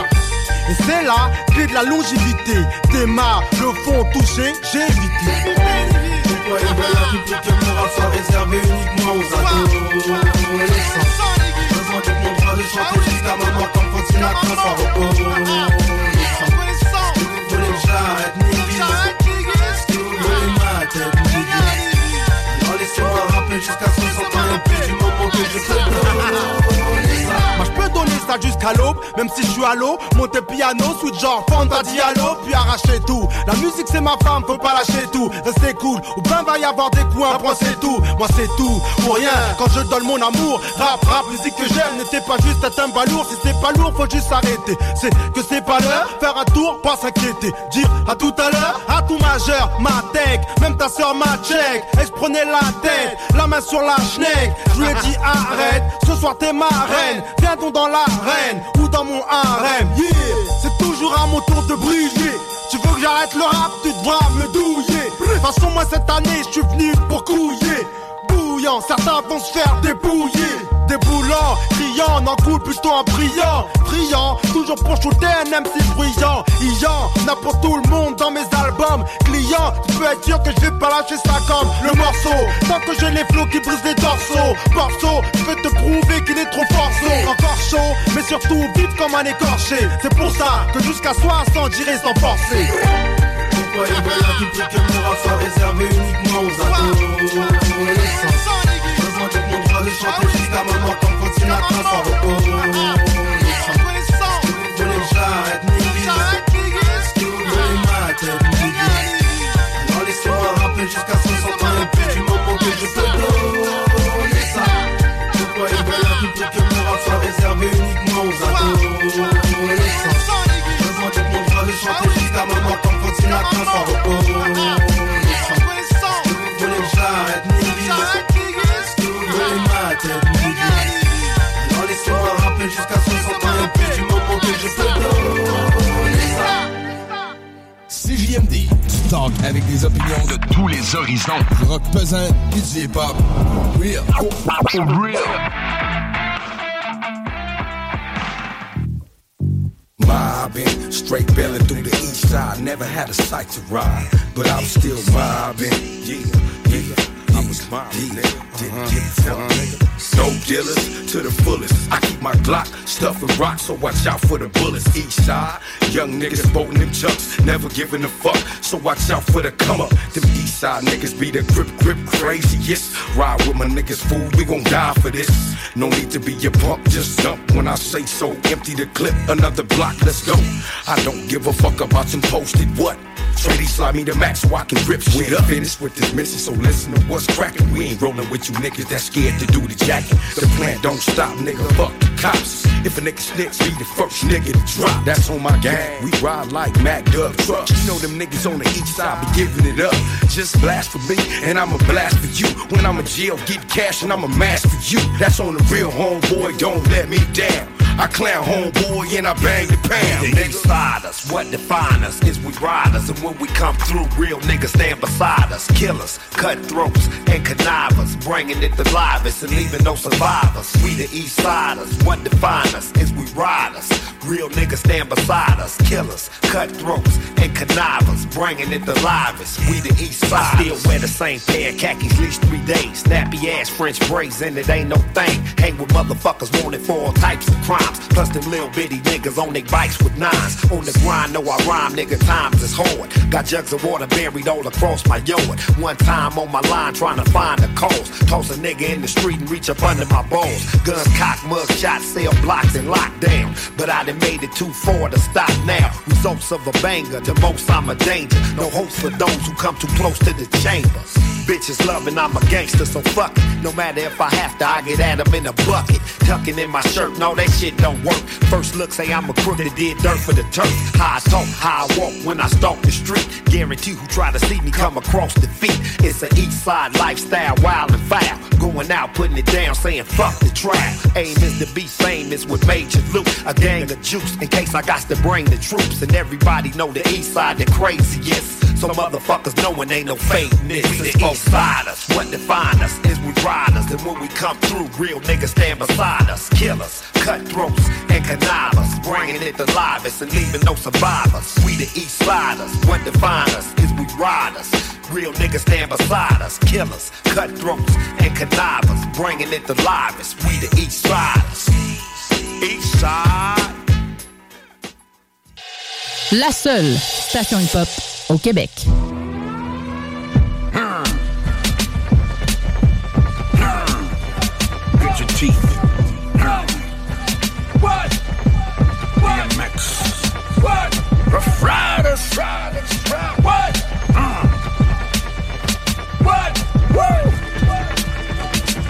Et c'est là, clé de la longévité. Démarre, le fond touché, j'ai évité. Pourquoi une belle république que mon rap soit réservé uniquement aux adolescents jusqu'à l'aube, même si je suis à l'eau. Monter piano, switch genre Fanta Diallo, puis arracher tout. La musique c'est ma femme, faut pas lâcher tout. Restez cool, ou ben va y avoir des coins, après c'est tout. Moi c'est tout, pour rien, quand je donne mon amour. Rap, rap, musique que j'aime, n'était pas juste un timbre lourd. Si c'est pas lourd, faut juste arrêter. C'est que c'est pas l'heure, faire un tour, pas s'inquiéter. Dire à tout à l'heure, à tout majeur, ma tech, même ta soeur ma check. Exprenez la tête, la main sur la schneck. Je lui ai dit arrête, ce soir t'es ma reine. Viens donc dans ou dans mon harem. Yeah, c'est toujours à mon tour de briller. Tu veux que j'arrête le rap, tu devras me douiller. De toute façon, moi cette année, je suis venu pour couiller. Certains vont se faire débouiller. Déboulant, criant, n'en coule plutôt en brillant. Brillant, toujours pour shooter un MC bruyant. Ayant, n'a pour tout le monde dans mes albums. Client, tu peux être sûr que je vais pas lâcher ça comme le morceau. Tant que j'ai les flots qui brisent les dorsaux. Morceau, je vais te prouver qu'il est trop forceau. Encore chaud, mais surtout vite comme un écorché. C'est pour ça que jusqu'à 60 j'irai sans forcer. Pourquoi une belle république que mon rap réservé uniquement aux adolescents mort comme avec des opinions de tous les horizons. Rock pesant hip-hop. Real. Mobbing, straight belling through the east side. Never had a sight to ride, but I'm still mobbing. Yeah, Dope dealers to the fullest. I keep my Glock stuffing rocks, so watch out for the bullets. East side, young niggas boating them chucks, never giving a fuck, so watch out for the come up. Them east side niggas be the grip grip craziest. Ride with my niggas, fool, we gon' die for this. No need to be a punk, just jump when I say so. Empty the clip, another block, let's go. I don't give a fuck about some posted what. Trady slide me the max so I can rip shit up. Finished with this mission, so listen to what's cracking. We ain't rolling with you niggas that scared to do the jacking. The plan don't stop, nigga. Fuck the cops. If a nigga snitch, be the first nigga to drop. That's on my gang. We ride like Mac Dub trucks. You know them niggas on the east side be giving it up. Just blast for me, and I'ma blast for you. When I'm in jail, get cash, and I'ma mask for you. That's on the real homeboy, don't let me down. I clown homeboy and I bang the pound. The east side us, what define us is we riders, and when we come through, real niggas stand beside us. Killers, cutthroats, and connivers, bringing it the livest and leaving no survivors. We the east siders, what define us is we riders. Real niggas stand beside us. Killers, cutthroats, and connivers, bringing it the livest. We the east side. I still wear the same pair of khakis, least three days. Snappy ass French braids, and it ain't no thing. Hang with motherfuckers wanted for all types of crimes. Plus them little bitty niggas on their bikes with nines. On the grind, know I rhyme, nigga, times is hard. Got jugs of water buried all across my yard. One time on my line trying to find the cause. Toss a nigga in the street and reach up under my balls. Guns cock, mug shots, cell blocks and lockdown. But I done made it too far to stop now. Results of a banger, the most I'm a danger. No hopes for those who come too close to the chambers. Bitches loving, I'm a gangster, so fuck it. No matter if I have to, I get at 'em in a bucket. Tucking in my shirt, no, that shit don't work. First look, say I'm a crook that did dirt for the turf. How I talk, how I walk when I stalk the street. Guarantee who try to see me come across the feet. It's an east side lifestyle, wild and foul. Going out, putting it down, saying fuck the trial. Aim is to be famous with major loot. A gang of juice in case I got to bring the troops. And everybody know the east side the craziest. So motherfuckers knowing ain't no fake this. It's both siders. What define us is we riders. And when we come through, real niggas stand beside us. Killers, cutthroats, and connivers. Bringing it the livest and leaving no survivors. We the east siders. What define us is we riders. Real niggas stand beside us. Killers, cutthroats, and connivers. Bringing it the livest. We the east siders. East side. La seule station hip-hop au Québec. Get your teeth. What?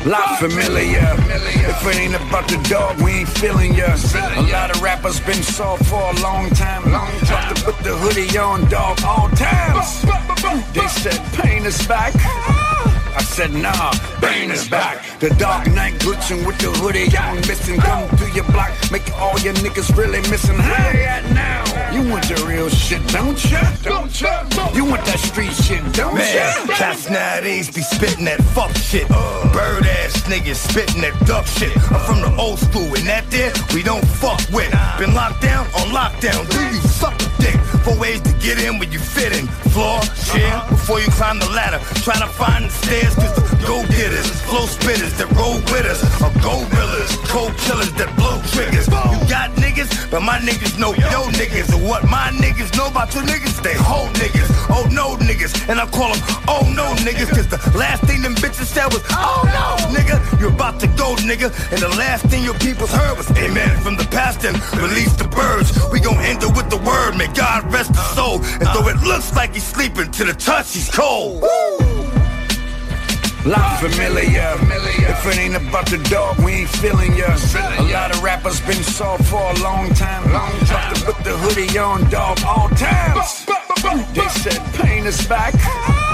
Lot familiar. If it ain't about the dog, we ain't feeling ya. A lot of rappers been soft for a long time. Long time to put the hoodie on, dog, all times. They said pain is back. I said nah, Bane is back. The Dark Knight glitching with the hoodie on, missing. Come through your block, make all your niggas really missing. Hey, at now. You want the real shit, don't ya? Don't ya? You want that street shit, don't Man, ya? cats nowadays be spitting that fuck shit. Bird ass niggas spitting that duck shit. I'm from the old school, and that there we don't fuck with. Been locked down on lockdown. Do you suck? Four ways to get in when you fit in. Floor, chair, uh-huh. before you climb the ladder. Trying to find the stairs, cause the go getters, flow spitters that roll with us are gorillas, cold killers that blow triggers. You got niggas, but my niggas know yo niggas. And what my niggas know about your niggas, they whole niggas. Oh no niggas, and I call them oh no niggas, cause the last thing them bitches said was oh, oh no nigga. You're about to go nigga, and the last thing your peoples heard was amen from the past and release the birds. We gon' end it with the word, may God rest his soul. And though it looks like he's sleeping, to the touch he's cold. Lot familiar. familiar. If it ain't about the dog, we ain't feeling ya. A lot of rappers been soft for a long time. Long time to put the hoodie on, dog, all times. They said pain is back.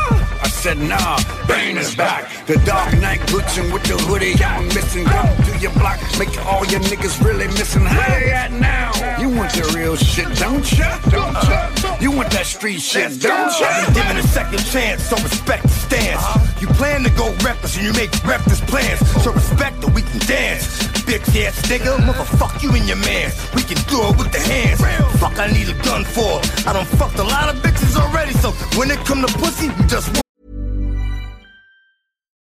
I said nah, Bane is back. The Dark Knight glitching with the hoodie on, missing. Come through your block, make all your niggas really missing. Hey, at now. You want the real shit, don't ya? Don't ya? You want that street shit, don't ya? I've been given a second chance, so respect the stance. You plan to go reckless and you make reckless plans. So respect that we can dance. Big ass nigga, motherfuck you and your man. We can do it with the hands. Fuck I need a gun for. I done fucked a lot of bitches already, so when it come to pussy, you just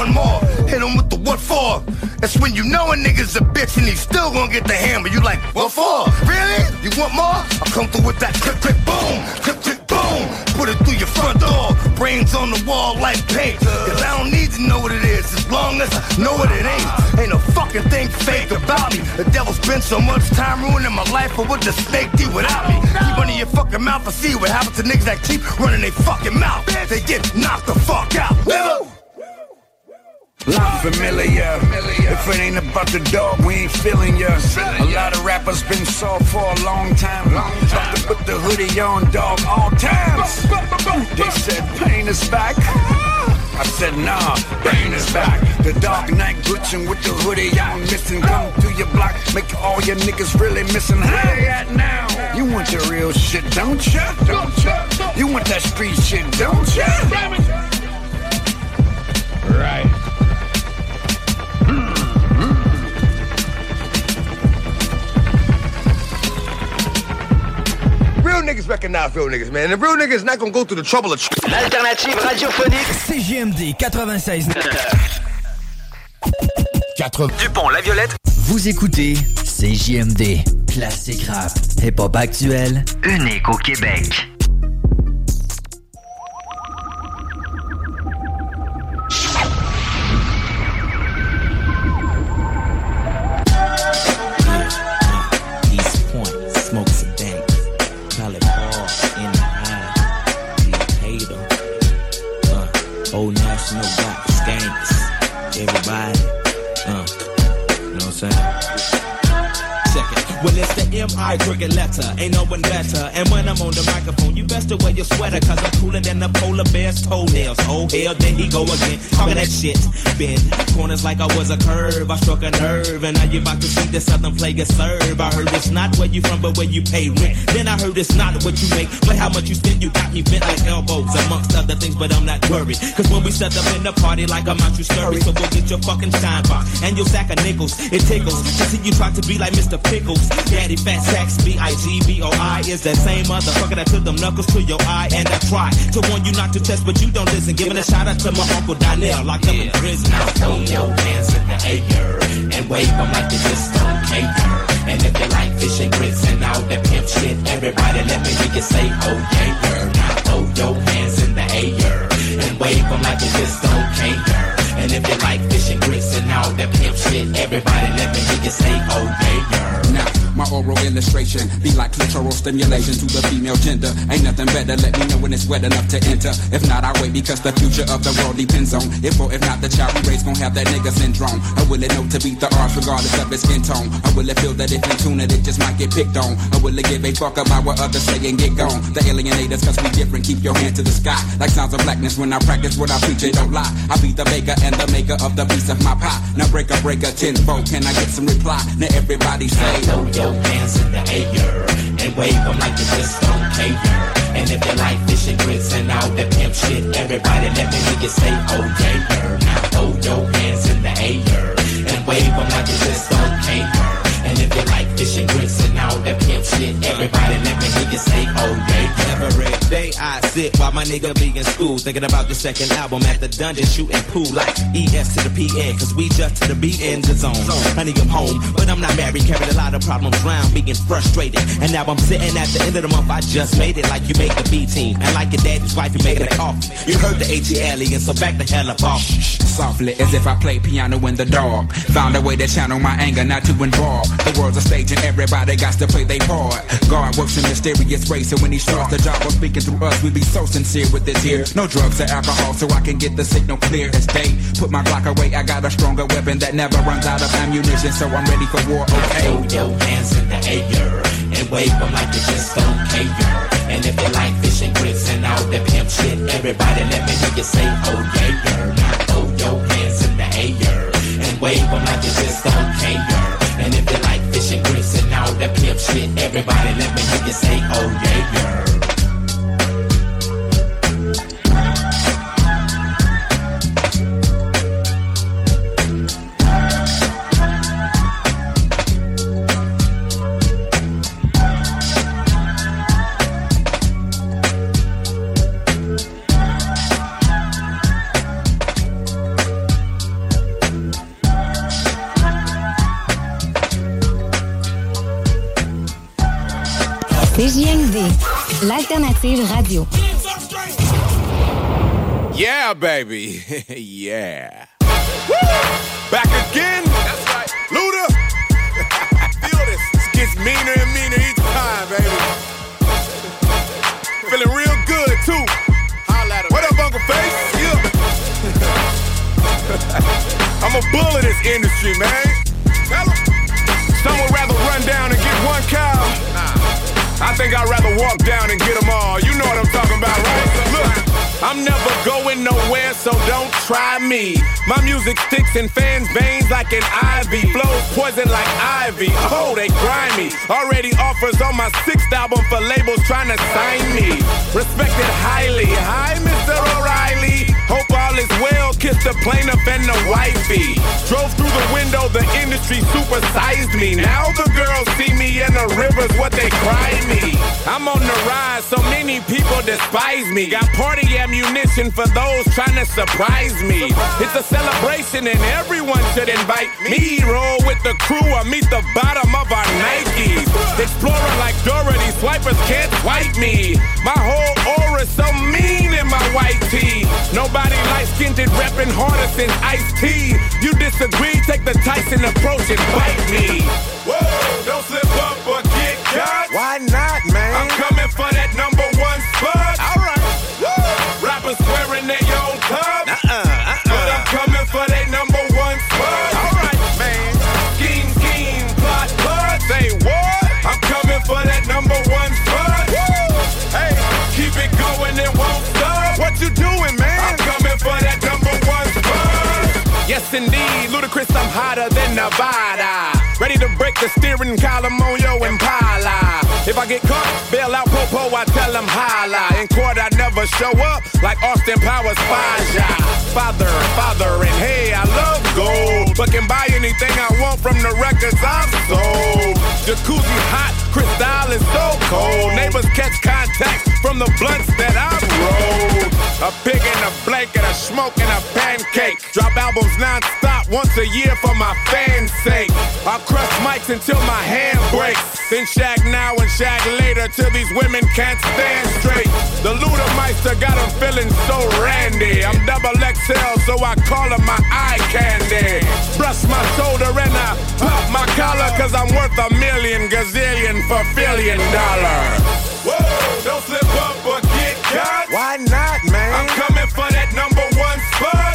One more, hit him with the what for? That's when you know a nigga's a bitch and he's still gonna get the hammer. You like, what for? Really? You want more? I'll come through with that click, click, boom, click, click, boom. Put it through your front door, brains on the wall like paint. Cause I don't need to know what it is, as long as I know what it ain't. Ain't a fucking thing fake about me. The devil spent so much time ruining my life, but what the snake do without me? Keep running your fucking mouth and see what happens to niggas that keep running their fucking mouth. They get knocked the fuck out. Nigga. Lot familiar. If it ain't about the dog, we ain't feeling ya. A lot of rappers been soft for a long time. Time to put the hoodie on, dog, all times. They said pain is back. I said, nah, Bane is back. The Dark Knight glitching with the hoodie I'm missing. Come through your block, make all your niggas really missing. They at now? You want your real shit, don't ya? Don't ya? You want that street shit, don't ya? Right. Niggas recognize real niggas, man. And real niggas not gonna go through the trouble of. L'alternative radiophonique CGMD 96. 4 Dupont, la violette. Vous écoutez CJMD. Classique rap. Hip-hop actuel. Unique au Québec. M.I. crooked letter. Ain't no one better. And when I'm on the microphone, you best to wear your sweater. Cause I'm cooler than the polar bear's toenails. Oh, hell, there he go again. Talking that shit. Bend corners like I was a curve. I struck a nerve. And now you about to see the southern player serve. I heard it's not where you from, but where you pay rent. Then I heard it's not what you make, but how much you spend. You got me bent like elbows, amongst other things, but I'm not worried. Cause when we set up in the party like I'm out, you scurry. So go get your fucking shine box and your sack of nickels. It tickles to see you try to be like Mr. Pickles. Daddy Fat Sacks, B-I-G-B-O-I is that same motherfucker that took them knuckles to your eye. And I try to warn you not to test, but you don't listen. Giving a shout out to my uncle Donnell, locked up in prison. Now throw your hands in the air and wave them like you just don't care. And if you like fish and grits and all that pimp shit, everybody let me hear you say, oh yeah, girl. Now throw your hands in the air and wave them like you just don't care. And if you like fish and grits and all that pimp shit, everybody let me hear you say, oh yeah, girl. Now, my oral illustration be like clitoral stimulation to the female gender. Ain't nothing better, let me know when it's wet enough to enter. If not, I wait because the future of the world depends on if or if not the child we raise gon' have that nigga syndrome. I will it know to beat the odds regardless of its skin tone? I will it feel that if you tune it, it just might get picked on? I will it give a fuck about what others say and get gone? The ATLiens, cause we different, keep your hand to the sky. Like sounds of blackness when I practice what I preach, it don't lie. I be the baker and the maker of the piece of my pie. Now break a breaker tenfold, can I get some reply? Now everybody say, throw your hands in the air and wave them like you just don't care. And if you like fish and grits and all that pimp shit, everybody let me hear you say, oh yeah. Now your hands in the air and wave them like you just don't care. Like fish and grits and all that pimp shit, everybody let me hear you say, oh yeah. Every day I sit while my nigga be in school, thinking about the second album at the dungeon, shooting pool like ES to the PN, cause we just to the beat in the zone. Honey, I'm home, but I'm not married, carried a lot of problems round, being frustrated. And now I'm sitting at the end of the month, I just made it like you made the B team. And like your daddy's wife, you making a coffee. You heard the ATL, and so back the hell up off. Softly, as if I play piano in the dark. Found a way to channel my anger, not to involve. The world's a stage and everybody got to play their part. God works in mysterious ways, so when he starts the job of speaking through us, we be so sincere with this here. No drugs or alcohol, so I can get the signal clear as day. Put my Glock away, I got a stronger weapon that never runs out of ammunition, so I'm ready for war, okay? Throw your hands in the air and wave them like you just don't care. And if you like fish and grits and all that pimp shit, everybody let me hear you say, oh yeah, girl. Now throw your hands in the air and wave them like you just don't care. Fish and all that pimp shit, everybody let me hear you say, oh yeah, girl. L'alternative radio. Yeah, baby. yeah. Back again. That's right. Luda. Feel this. This gets meaner and meaner each time, baby. Feeling real good, too. What up, Uncle Face? Yeah. I'm a bull in this industry, man. Tell 'em. Some would rather run down and get one cow. I think I'd rather walk down and get them all. You know what I'm talking about, right? Look, I'm never going nowhere, so don't try me. My music sticks in fans' veins like an ivy. Flows poison like ivy. Oh, they grimy. Already offers on my sixth album for labels trying to sign me. Respected highly. Hi, Mr. O'Reilly. Hope all is well. Kiss the plaintiff and the wifey. Drove through the window, the industry supersized me. Now the girls see me in the rivers, what they cry me. I'm on the rise, so many people despise me. Got party ammunition for those trying to surprise me. It's a celebration and everyone should invite me. Roll with the crew or meet the bottom of our Nikes. Explorer like Dorothy, swipers can't swipe me. My whole aura so mean in my white tee. Nobody light skinned repping harder than Ice T. You disagree, take the Tyson approach and bite me. Whoa, don't slip up or get cut. Why not, man? I'm coming Yes. Yes, indeed, Ludacris, I'm hotter than Nevada. Ready to break the steering column on your Impala. If I get caught, bail out Popo, I tell him holla. In court, I never show up like Austin Powers Faja. Father, father, and hey, I love gold. But can buy anything I want from the records I've sold. Jacuzzi hot, Cristal is so cold. Neighbors catch contact from the blunts that I've rolled. A pig in a blanket, a smoke and a pancake. Drop albums non-stop once a year for my fans' sake. I'll crush mics until my hand breaks. Then shag now and shag later till these women can't stand straight. The Ludameister got them feeling so randy. I'm double XL, so I call him my eye candy. Brush my shoulder and I pop my collar, cause I'm worth a million gazillion for billion dollars. Whoa, don't slip up or get cut. Why not, man? I'm coming for that number one spot.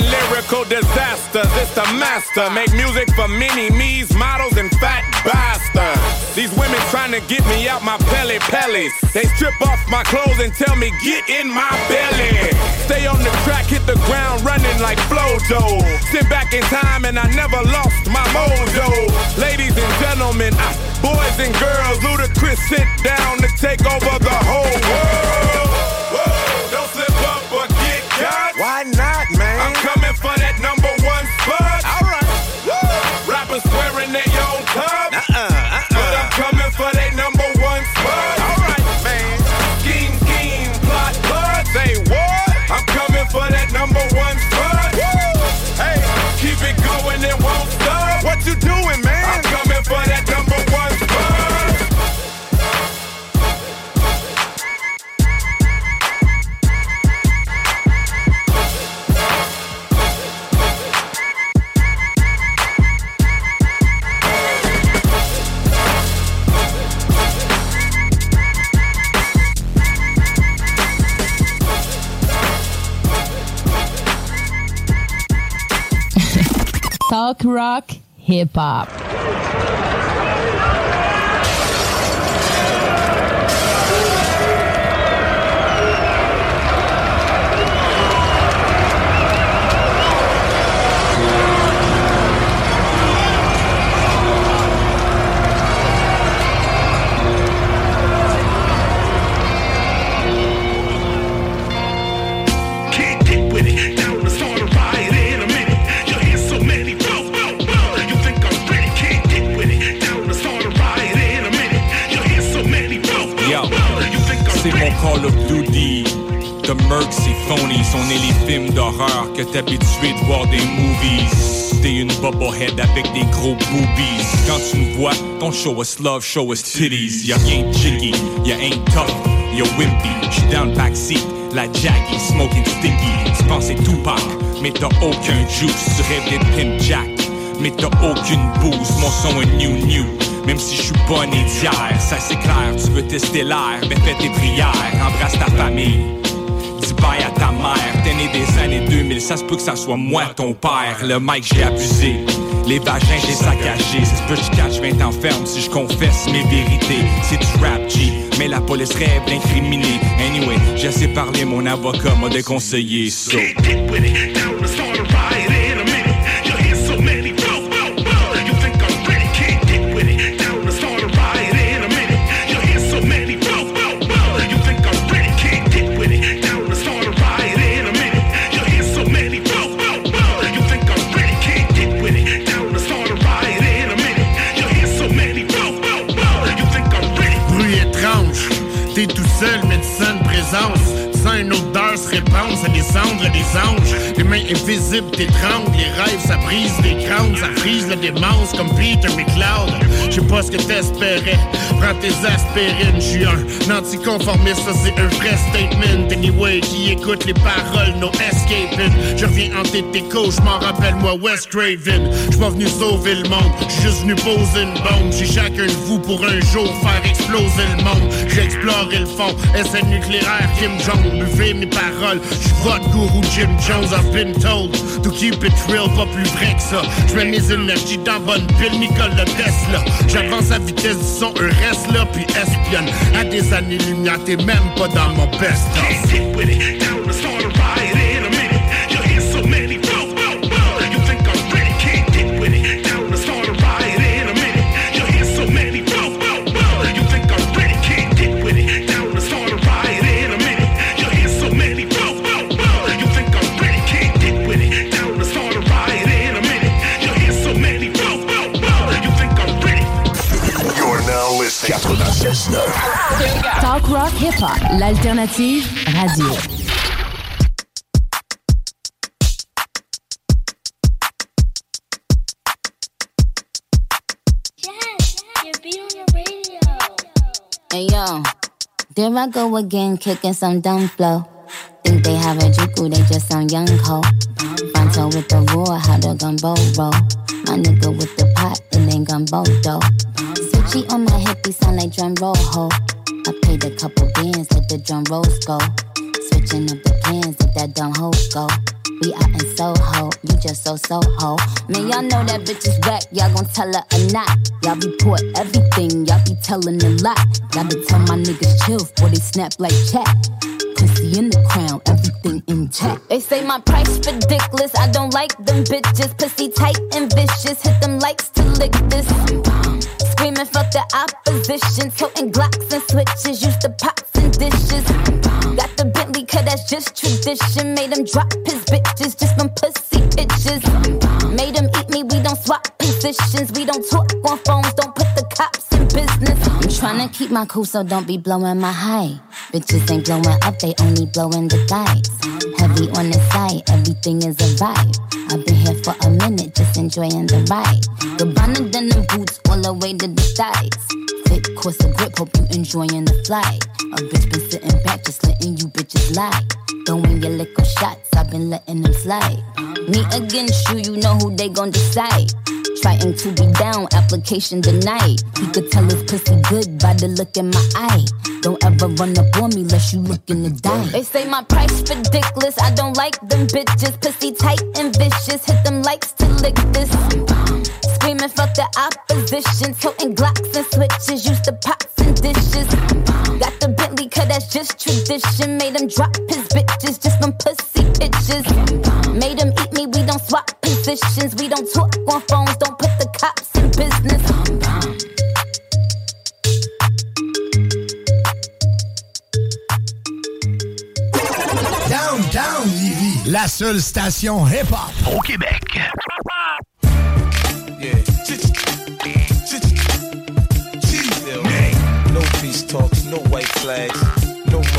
Lyrical disasters, it's the master. Make music for mini me's, models, and fat bastards. These women trying to get me out my Pelle Pelles. They strip off my clothes and tell me, get in my belly. Stay on the track, hit the ground running like Flojo. Sit back in time and I never lost my mojo. Ladies and gentlemen, I, boys and girls, Ludacris sit down to take over the whole world. Why not, man? I'm coming for that number one spot. Alright. Rappers swearing they own cup. Uh-uh, uh-uh. But I'm coming for that number one spot. Alright, man. Scheme, scheme, plot, plot. Say what? I'm coming for that number one spot. Hey, keep it going, it won't stop. What you doing, Talk rock, hip hop. Call of Duty. The Merc, c'est phony. On est les films d'horreur que t'es habitué de voir des movies. T'es une bobblehead avec des gros boobies. Quand tu nous vois, don't show us love, show us titties. Y'a rien jiggy, y'a ain't tough, y'a wimpy. J'suis dans le backseat, la Jackie, smoking sticky. Tu penses c'est Tupac, mais t'as aucun juice. Tu rêves Pimp Jack, mais t'as aucune bouse. Mon son est new new. Même si je suis pas né d'hier, ça c'est clair, tu veux tester l'air, mais fais tes prières, embrasse ta famille. Dis bye à ta mère, t'es né des années 2000, ça se peut que ça soit moi ton père. Le mec j'ai abusé, les vagins j'ai saccagé, c'est ce que je cache 20 ans si je confesse mes vérités. C'est du rap G, mais la police rêve d'incriminer. Anyway, j'ai assez parlé, mon avocat m'a déconseillé so. cendres des anges. Les mains invisibles t'étranglent, les rêves, ça brise les crânes, ça frise la démence comme Peter McLeod. Je sais pas ce que t'espérais, prends tes aspirines, j'suis un anticonformiste, ça c'est un vrai statement. Anyway, qui écoute les paroles, no escaping. Je reviens hanter tes cauchemars, rappelle-moi West Craven. J'suis pas venu sauver le monde, j'suis juste venu poser une bombe. J'ai chacun de vous pour un jour faire exploser le monde. Exploré le fond, essai nucléaire, Kim Jong, buvez mes paroles. J'suis votre gourou Jim Jones, I've been to keep it real, pas plus vrai que ça. J'mets mes énergies dans bonne pile, Nicole Tesla. J'avance à vitesse du son, un reste puis espionne. À des années-lumière, t'es même pas dans mon best Talk rock hip hop, l'alternative radio. Hey yo, there I go again, kicking some dumb flow. Think they have a juku, they just on young ho. Fronto with the roar, how the gumbo roll. My nigga with the pot, it ain't gumbo though. Switchy on my hip, he sound like drum roll ho. I paid a couple bands, let the drum rolls go. Switching up the plans, let that dumb hoe go. We out in Soho, you just so Soho. Man, y'all know that bitch is whack, y'all gon' tell her or not. Y'all report everything, y'all be telling a lot. Gotta tell my niggas chill before they snap like chat. Pussy in the crown, everything intact. They say my price ridiculous, I don't like them bitches. Pussy tight and vicious, hit them likes to lick this. Screaming fuck the opposition, toting glocks and switches, used to pots and dishes. Got the Bentley, cause that's just tradition. Made him drop his bitches just from pussy pictures. Made him eat me, we don't swap positions. We don't talk on phones, don't put the cops to keep my cool, so don't be blowing my high. Bitches ain't blowing up, they only blowing the thighs. Heavy on the side, everything is a vibe. I've been here for a minute, just enjoying the ride. Gabbana the boots all the way to the thighs. Fit course of grip, hope you enjoying the flight. A bitch been sitting back, just letting you bitches lie. Throwing your liquor shots, I've been letting them slide. Me against you, you know who they gon' decide. Trying to be down, application denied. He could tell his pussy good by the look in my eye. Don't ever run up on me unless you looking to die. They say my price ridiculous, I don't like them bitches. Pussy tight and vicious, hit them likes to lick this. Screaming fuck the opposition, toting glocks and switches, used to pots and dishes. Got the cause that's just tradition. Made him drop his bitches just from pussy pictures. Made him eat me, we don't swap positions. We don't talk on phones, don't put the cops in business. Downtown Lévis, la seule station hip-hop au Québec. Peace talks, no white flags,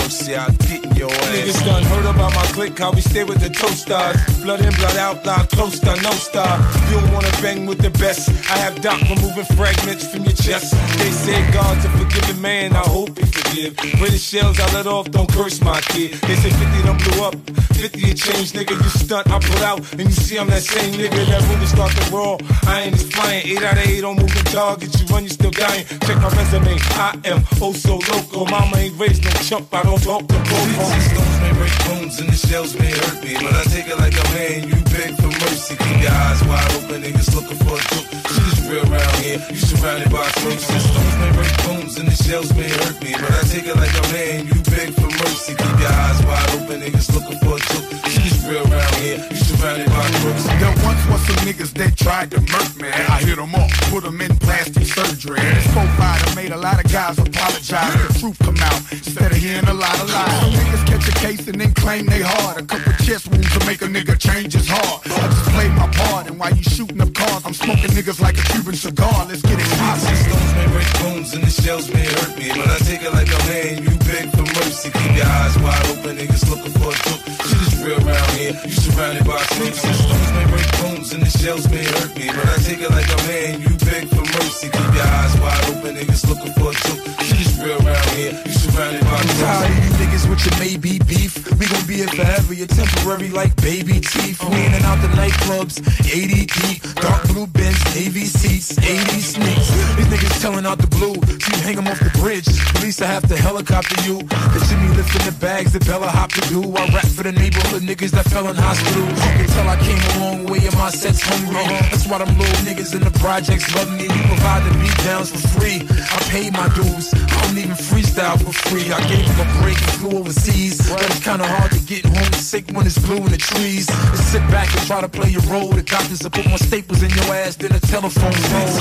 mercy. I'll get in your niggas done heard about my clique, how we stay with the toasters. Blood in, blood out, loud, close to no star. You don't wanna bang with the best. I have Doc removing fragments from your chest. They say God's a forgiving man, I hope he forgive. British shells I let off, don't curse my kid. They say 50 done blew up, 50 a change, nigga. You stunt, I pull out, and you see I'm that same nigga that really start the raw. I ain't just flying, 8 out of 8 on moving targets. You run, you still dying. Check my resume, I am oh so local. Mama ain't raised no chump, I don't talk to These stones may break bones and the shells may hurt me, but I take it like a man. You beg for mercy, keep your eyes wide open, niggas looking for a joke. Shit is real around here. You surrounded by snakes and stones may break bones and the shells may hurt me, but I take it like a man. You beg for mercy, keep your eyes wide open, niggas looking for a joke. Shit is real around here. You surrounded by crooks. There once was some niggas that tried to murk me. I hit them off, put them in plastic surgery. This profile made a lot of guys apologize. The truth come out instead of hearing a lot of lies. Some niggas catch a case and then claim they hard. A couple chest wounds to make a nigga change his heart. I just played my part, and while you shooting up cars, I'm smoking niggas like a Cuban cigar. Let's get it These stones may break bones and the shells may hurt me, but I take it like a man. You beg for mercy, keep your eyes wide open, niggas looking for a joke. Shit is real around here. You surrounded by snakes and stones may break bones and the shells may hurt me, but I take it like a man. You beg for mercy, keep your eyes wide open, niggas looking for a joke. Shit is real around here. You tired of you niggas with your maybe beef. We gon' be here forever, you're temporary like baby teeth. We in and out the nightclubs, 80 deep, dark blue Benz, navy seats, 80 sneaks. These niggas telling out the blue, you hang 'em off the bridge. At least I have to helicopter you. The Jimmy lifting the bags that Bella hop to do. I rap for the neighborhood niggas that fell in hospitals. You can tell I came a long way and my set's hungry. That's why them little niggas in the projects love me. We provide the beat downs for free. I paid my dues. I don't even freestyle for free. I gave him a break and flew overseas. But it's kinda hard to get home sick when it's blue in the trees. Just sit back and try to play your role. The doctors will put more staples in your ass than a telephone pole.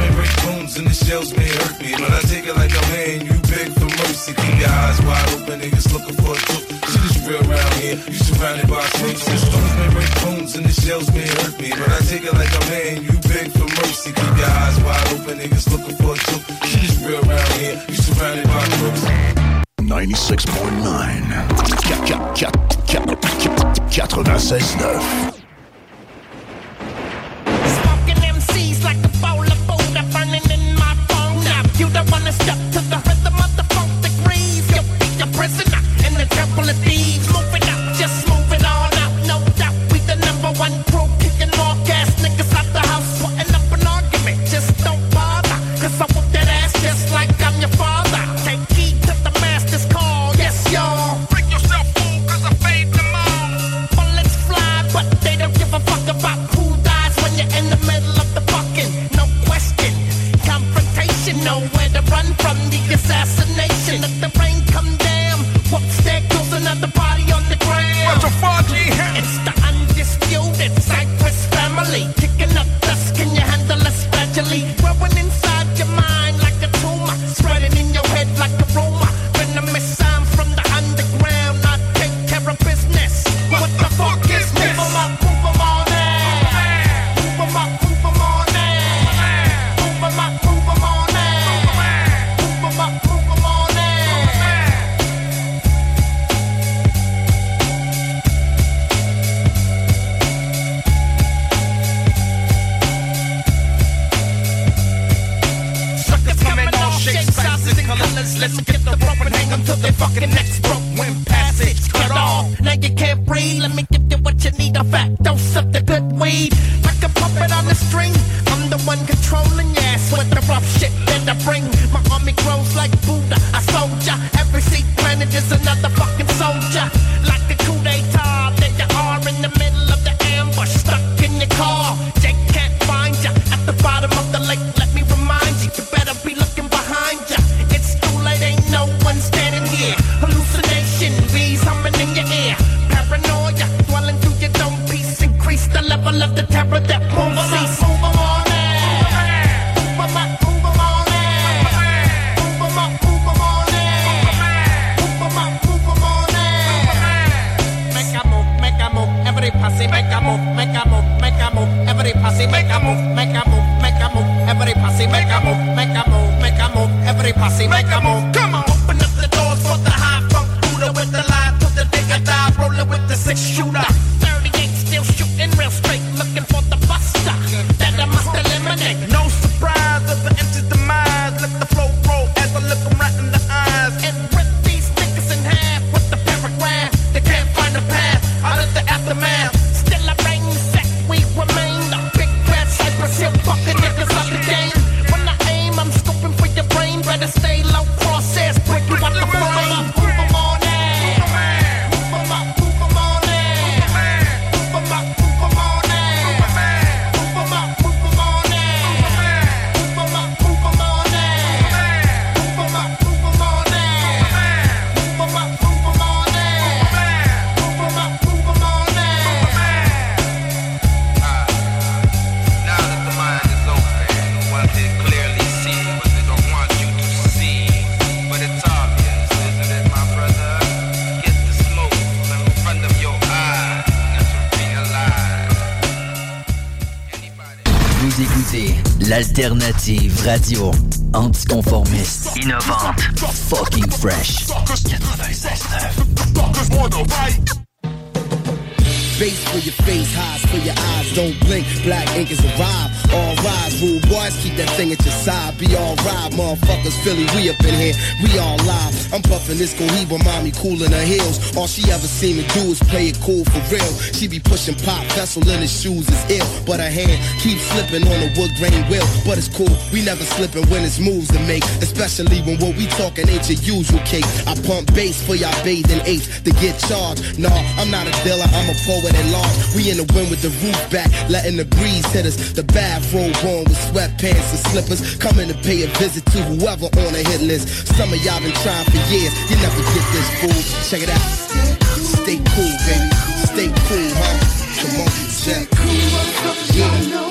May break bones and the shells may hurt me, but I take it like a man. You beg for mercy, keep your eyes wide open, niggas looking for a joke. Shit is real around here. You surrounded by snakes and stones may break bones and the shells may hurt me, but I take it like a man. You beg for mercy, keep your eyes wide open, niggas looking for a joke. Shit is real around here. You surrounded by crooks. 96.9 96.9 Smoking MCs like a bowl of Buddha burning in my phone. Now you don't wanna step to the rhythm of the funk. You'll prisoner in the temple of thieves. From radio anticonformiste, innovante, fucking fresh. 96.9. Base for your face, highs for your eyes, don't blink. Black ink is. All rule boys, keep that thing at your side. Be all right, motherfuckers. Philly, we up in here, we all live. I'm puffing this Cohiba, mommy cool in her heels. All she ever seen me do is play it cool for real. She be pushing pop, vessel in his shoes is ill. But her hand keeps slipping on the wood grain wheel. But it's cool, we never slipping when it's moves to make. Especially when what we talking ain't your usual cake. I pump bass for y'all bathing apes to get charged. Nah, I'm not a dealer, I'm a poet at large. We in the wind with the roof back, letting the breeze hit us. The bathrobe on sweatpants and slippers. Coming to pay a visit to whoever on the hit list. Some of y'all been trying for years, you never get this fool. Check it out. Stay cool, baby. Stay cool, huh? Come on, check. Yeah.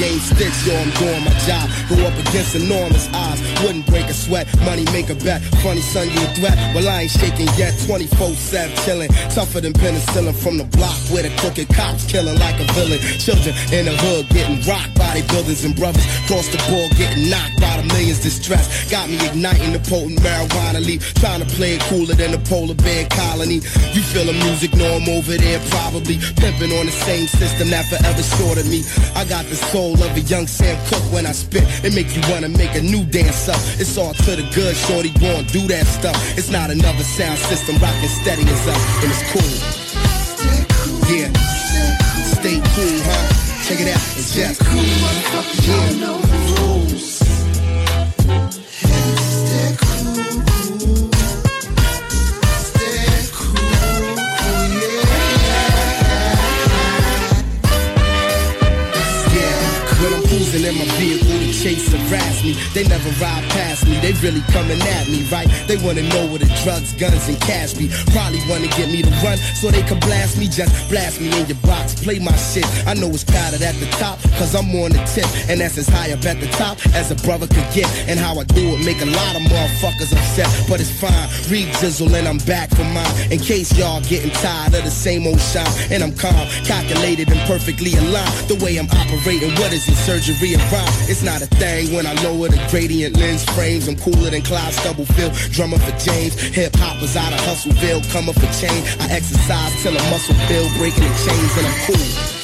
Game sticks, yo, I'm doing my job. Go up against enormous odds. Wouldn't break a sweat, money make a bet. Funny son, you a threat? Well, I ain't shaking yet. 24-7 chilling. Tougher than penicillin from the block where the crooked cops killing like a villain. Children in the hood getting rocked by their buildings and brothers. Cross the board getting knocked by the millions distressed. Got me igniting the potent marijuana leaf. Trying to play it cooler than the polar bear colony. You feel the music, know I'm over there probably. Pimping on the same system that forever shorted me. I got the soul of a young Sam Cooke when I spit. It make you wanna make a new dance up. It's all to the good, shorty, go and do that stuff. It's not another sound system, rockin' steady as up, and it's cool. Yeah, stay cool, huh? Check it out, it's just cool. yeah. Harass me. They never ride past me, they really coming at me, right? They wanna know where the drugs, guns, and cash be. Probably wanna get me to run so they can blast me. Just blast me in your box, play my shit. I know it's crowded at the top, cause I'm on the tip. And that's as high up at the top as a brother could get. And how I do it make a lot of motherfuckers upset, but it's fine. Read Jizzle and I'm back for mine. In case y'all getting tired of the same old shine. And I'm calm, calculated, and perfectly aligned. The way I'm operating, what is it, surgery and rhyme? It's not a thing when I lower the gradient lens frames. I'm cooler than Clyde Stubblefield, drummer for James. Hip hop hoppers out of Hustleville, coming for change. I exercise till a muscle build, breaking the chains, and I'm cool.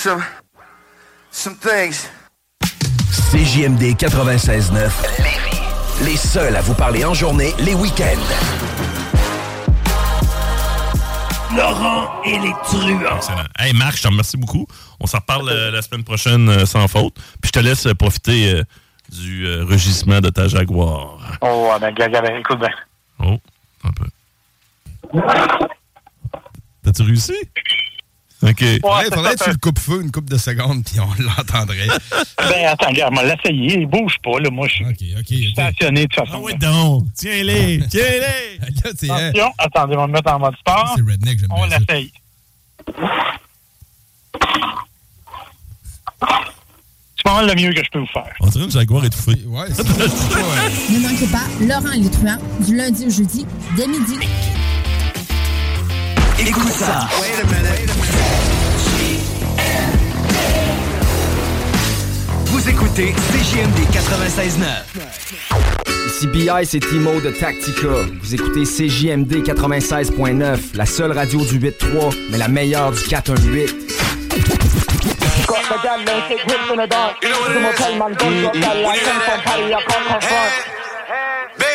Some some things. CJMD 96.9 Lévis. Les seuls à vous parler en journée, les week-ends. Laurent et les truands. Excellent. Hey Marc, je te remercie beaucoup. On s'en reparle euh, la semaine prochaine euh, sans faute. Puis je te laisse euh, profiter euh, du euh, rugissement de ta Jaguar. Oh, ouais, ben, gars, ben, écoute bien. Oh, un peu. T'as-tu réussi? OK. Ouais, faudrait que tu le coupes-feu une coupe de secondes, puis on l'entendrait. Ben, attends, regarde, on va l'essayer. Il bouge pas, là. Moi, je suis stationné de toute façon. Ah ouais, donc. Tiens-les. Tiens-les. C'est, hein, Attention, attendez, on va me mettre en mode sport. c'est redneck, j'aime On bien ça. l'essaye. C'est pas mal le mieux que je peux vous faire. On dirait une Jaguar étouffée. Ouais, Ne manquez pas Laurent truands du lundi au jeudi dès midi. Écoute ça. Vous écoutez CJMD 96.9. Ici BI, c'est Timo de Tactica. Vous écoutez CJMD 96.9, la seule radio du 8-3, mais la meilleure du 418. Got the in the. You know what it is?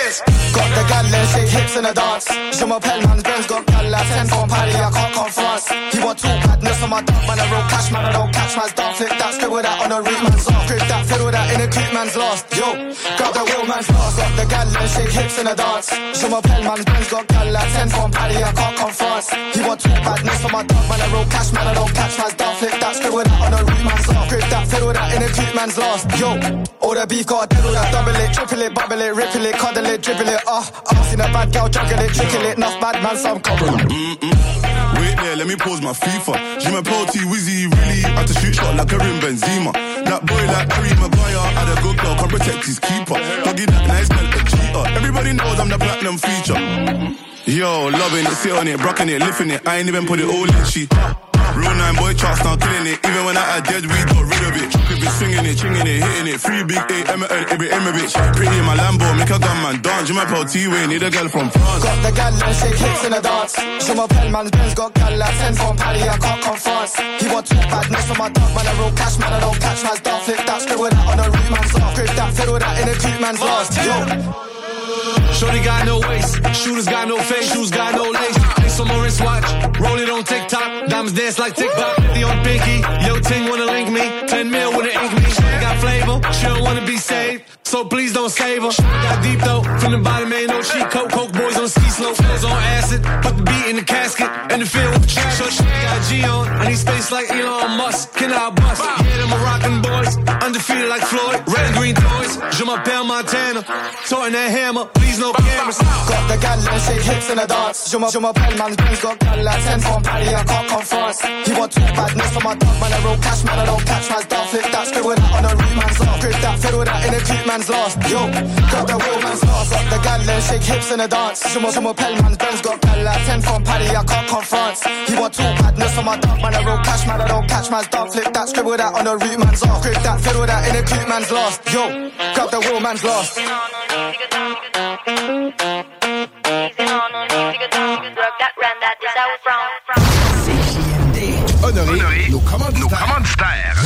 Gal like come from Paris, I can't confront. Got the gal and shake hips in the dance. Je m'appelle man's Benz, got gal like 10 from Paris, I can't confront. He want two on my dog, man, I roll cash, man, I don't catch man's dog. Flip that, scribble that on a root man's off. Grip that, fiddle that in a creep man's lost. Yo, got the real man's lost. Got the gal and shake hips in the dance. Je m'appelle man's Benz, got gal like 10 from Paris, I can't confront. He want two badness on my dog, man, I roll cash, man, I don't catch man's dog. Flip that, scribble that on a root man's off. Grip that, fiddle that in a creep man's lost. Yo, all the beef got devil that double it, triple it, bubble it, ripple it, cuddle it, dribble it, ah, uh, uh, seen a bad girl juggle it, trickle it, enough bad man, some couple. Wait there, let me pause my FIFA. J'ai m'appelle T Wizzy, really had to shoot shot like Karim Benzema. That boy like Harry Maguire, had a good girl, can protect his keeper. Doggy that nice man, a cheater. Everybody knows I'm the platinum feature. Yo, loving it, sit on it, rocking it, lifting it. I ain't even put it all in, she. Real nine boy charts now killing it. Even when I had dead, we got rid of it. Could be swinging it, chinging it, hitting it. Free big A, M, L, every M, bitch. Pretty in my Lambo, make a gunman dance. You my pal T Wayne, need a girl from France. Got the gal and shake hips in the dance. Je m'appelle man's Benz, got gal like 10 from Paris, I can't confront. He want two badness on my dog, man, I roll cash, man, I don't catch man's dog. Flip that, scribble that on a root man's off. Grip that, fiddle that in a creep man's lost. Yo. Shorty got no waist, shooters got no face, shoes got no lace. Ice on my wristwatch, roll it on TikTok, diamonds dance like TikTok. 50 on pinky, yo ting wanna link me, 10 mil wanna ink me. She got flavor, she don't wanna be saved, so please don't save her. Got deep though, from the bottom ain't no cheat coke, coke boys on ski slope, flows on acid, put the beat in the casket, in the field with the trash. So got G on, I need space like Elon Musk, can I bust? Yeah, them Moroccan boys, undefeated like Floyd, red and green toys, je m'appelle Montana, toting that hammer, please no cameras. Got the gal and shake hips in the dance. Je m'appelle man's Benz, got gal like 10 from Paris, I can't confront. He want two badness for my dog, man, I roll cash, man, I don't catch my dog. Flip that, scribble that on a root man's off. Grip that, fiddle that in a creep man's lost. Yo, got the real man's lost. Got the gal and shake hips in the dance. Je m'appelle man's Benz, got gal like 10 from Paris, I can't confront. He want two badness on my dog, man, I roll cash, man, I don't catch man's dog. Flip that, scribble that on the root man's off. Grip that, fiddle that in a creep man's lost. Yo, got the real man's lost. Honoré, nos commanditaires. Nos commanditaires.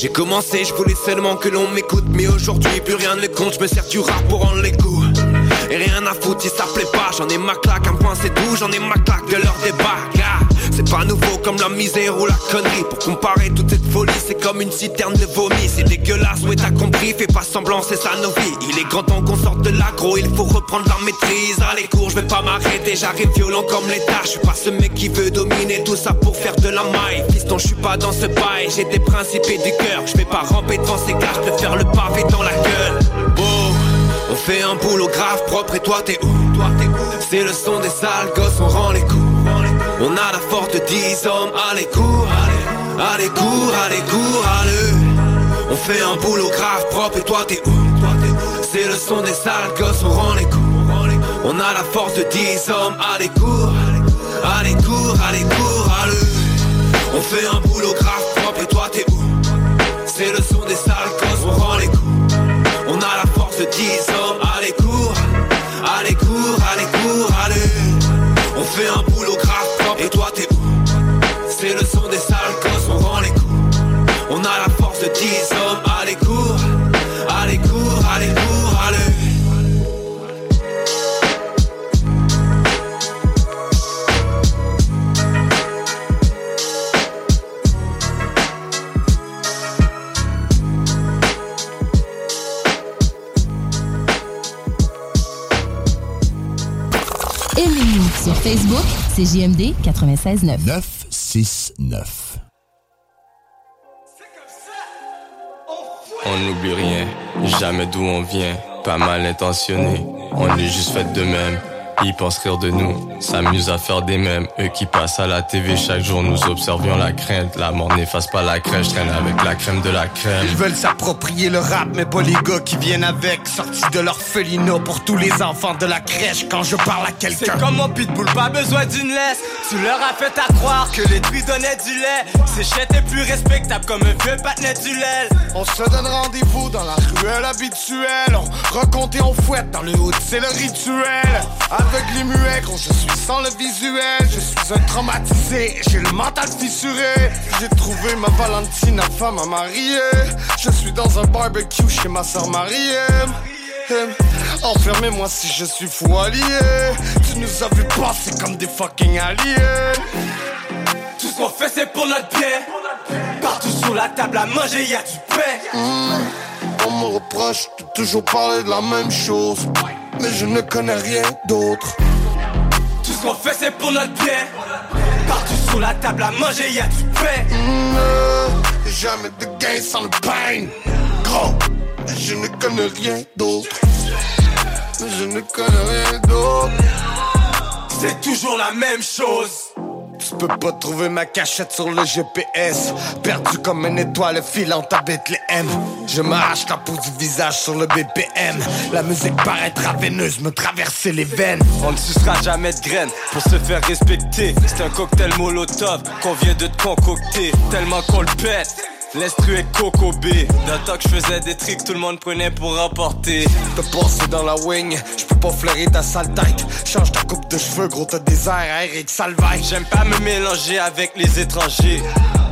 J'ai commencé, je voulais seulement que l'on m'écoute. Mais aujourd'hui plus rien ne compte, je me sers du rap pour les coups Et rien à foutre si ça plaît pas. J'en ai ma claque, un point c'est tout, j'en ai ma claque de leur débat c'est pas nouveau comme la misère ou la connerie. Pour comparer toute cette folie, c'est comme une citerne de vomi. C'est dégueulasse, ouais t'as compris, fais pas semblant, c'est ça nos vies. Il est grand temps qu'on sorte de l'aggro, il faut reprendre la maîtrise. Allez cours, je vais pas m'arrêter, j'arrive violent comme l'état Je suis pas ce mec qui veut dominer tout ça pour faire de la maille. Fiston, je suis pas dans ce bail, j'ai des principes et du cœur. Je vais pas ramper devant ces gars, je faire le pavé dans la gueule. Oh, on fait un boulot grave propre et toi t'es où? Toi t'es où? C'est le son des sales gosses, on rend les coups On a la force de 10 hommes, allez cours Allez, allez cours, allez cours, allez. On fait un boulot grave propre et toi t'es où? C'est le son des sales gosses, on rend les coups. On a la force de 10 hommes, allez cours Allez cours, allez cours, allez. On fait un boulot grave propre et toi t'es où? C'est le son des sales gosses, on rend les coups. On a la force de 10 hommes, allez cours Allez cours, allez cours, allez. On fait un Facebook, c'est JMD 96.9. 969. On n'oublie rien, jamais d'où on vient, pas mal intentionné. On est juste fait de même, Ils pensent rire de nous, s'amusent à faire des mèmes. Eux qui passent à la TV chaque jour, nous observions la crainte. La mort n'efface pas la crèche, traîne avec la crème de la crème. Ils veulent s'approprier le rap, mais pas les gars qui viennent avec. Sortis de l'orphelinat pour tous les enfants de la crèche quand je parle à quelqu'un. C'est comme mon pitbull, pas besoin d'une laisse. Tu leur as fait à croire que les truies donnaient du lait. Ces chètes est plus respectable comme un vieux patinet du lait. On se donne rendez-vous dans la ruelle habituelle. On raconte et on fouette dans le haut, c'est le rituel. Avec les muets, quand je suis sans le visuel. Je suis un traumatisé, j'ai le mental fissuré. J'ai trouvé ma Valentine, femme à marier. Je suis dans un barbecue chez ma soeur Marielle. Enfermez-moi si je suis fou allié. Tu nous as vu passer comme des fucking aliens. Tout ce qu'on fait c'est pour notre bien. Partout sur la table à manger y a du pain. Mmh. On me reproche de toujours parler de la même chose. Mais je ne connais rien d'autre. Tout ce qu'on fait c'est pour notre bien. Partout sur la table à manger y a du pain. Mmh. Jamais de gain sans le pain. Gros, je ne connais rien d'autre. Mais je ne connais rien d'autre. C'est toujours la même chose. Tu peux pas trouver ma cachette sur le GPS Perdu comme une étoile filante à Bethléem. Je m'arrache la peau du visage sur le BPM La musique paraît veineuse, me traverser les veines. On ne sucera jamais de graines pour se faire respecter. C'est un cocktail molotov qu'on vient de te concocter. Tellement qu'on le pète L'instru est Coco B. D'un temps que je faisais des tricks, tout le monde prenait pour rapporter. Te passer dans la wing, je peux pas flairer ta sale tête. Change ta coupe de cheveux, gros, t'as des airs Eric Salvaille. J'aime pas me mélanger avec les étrangers.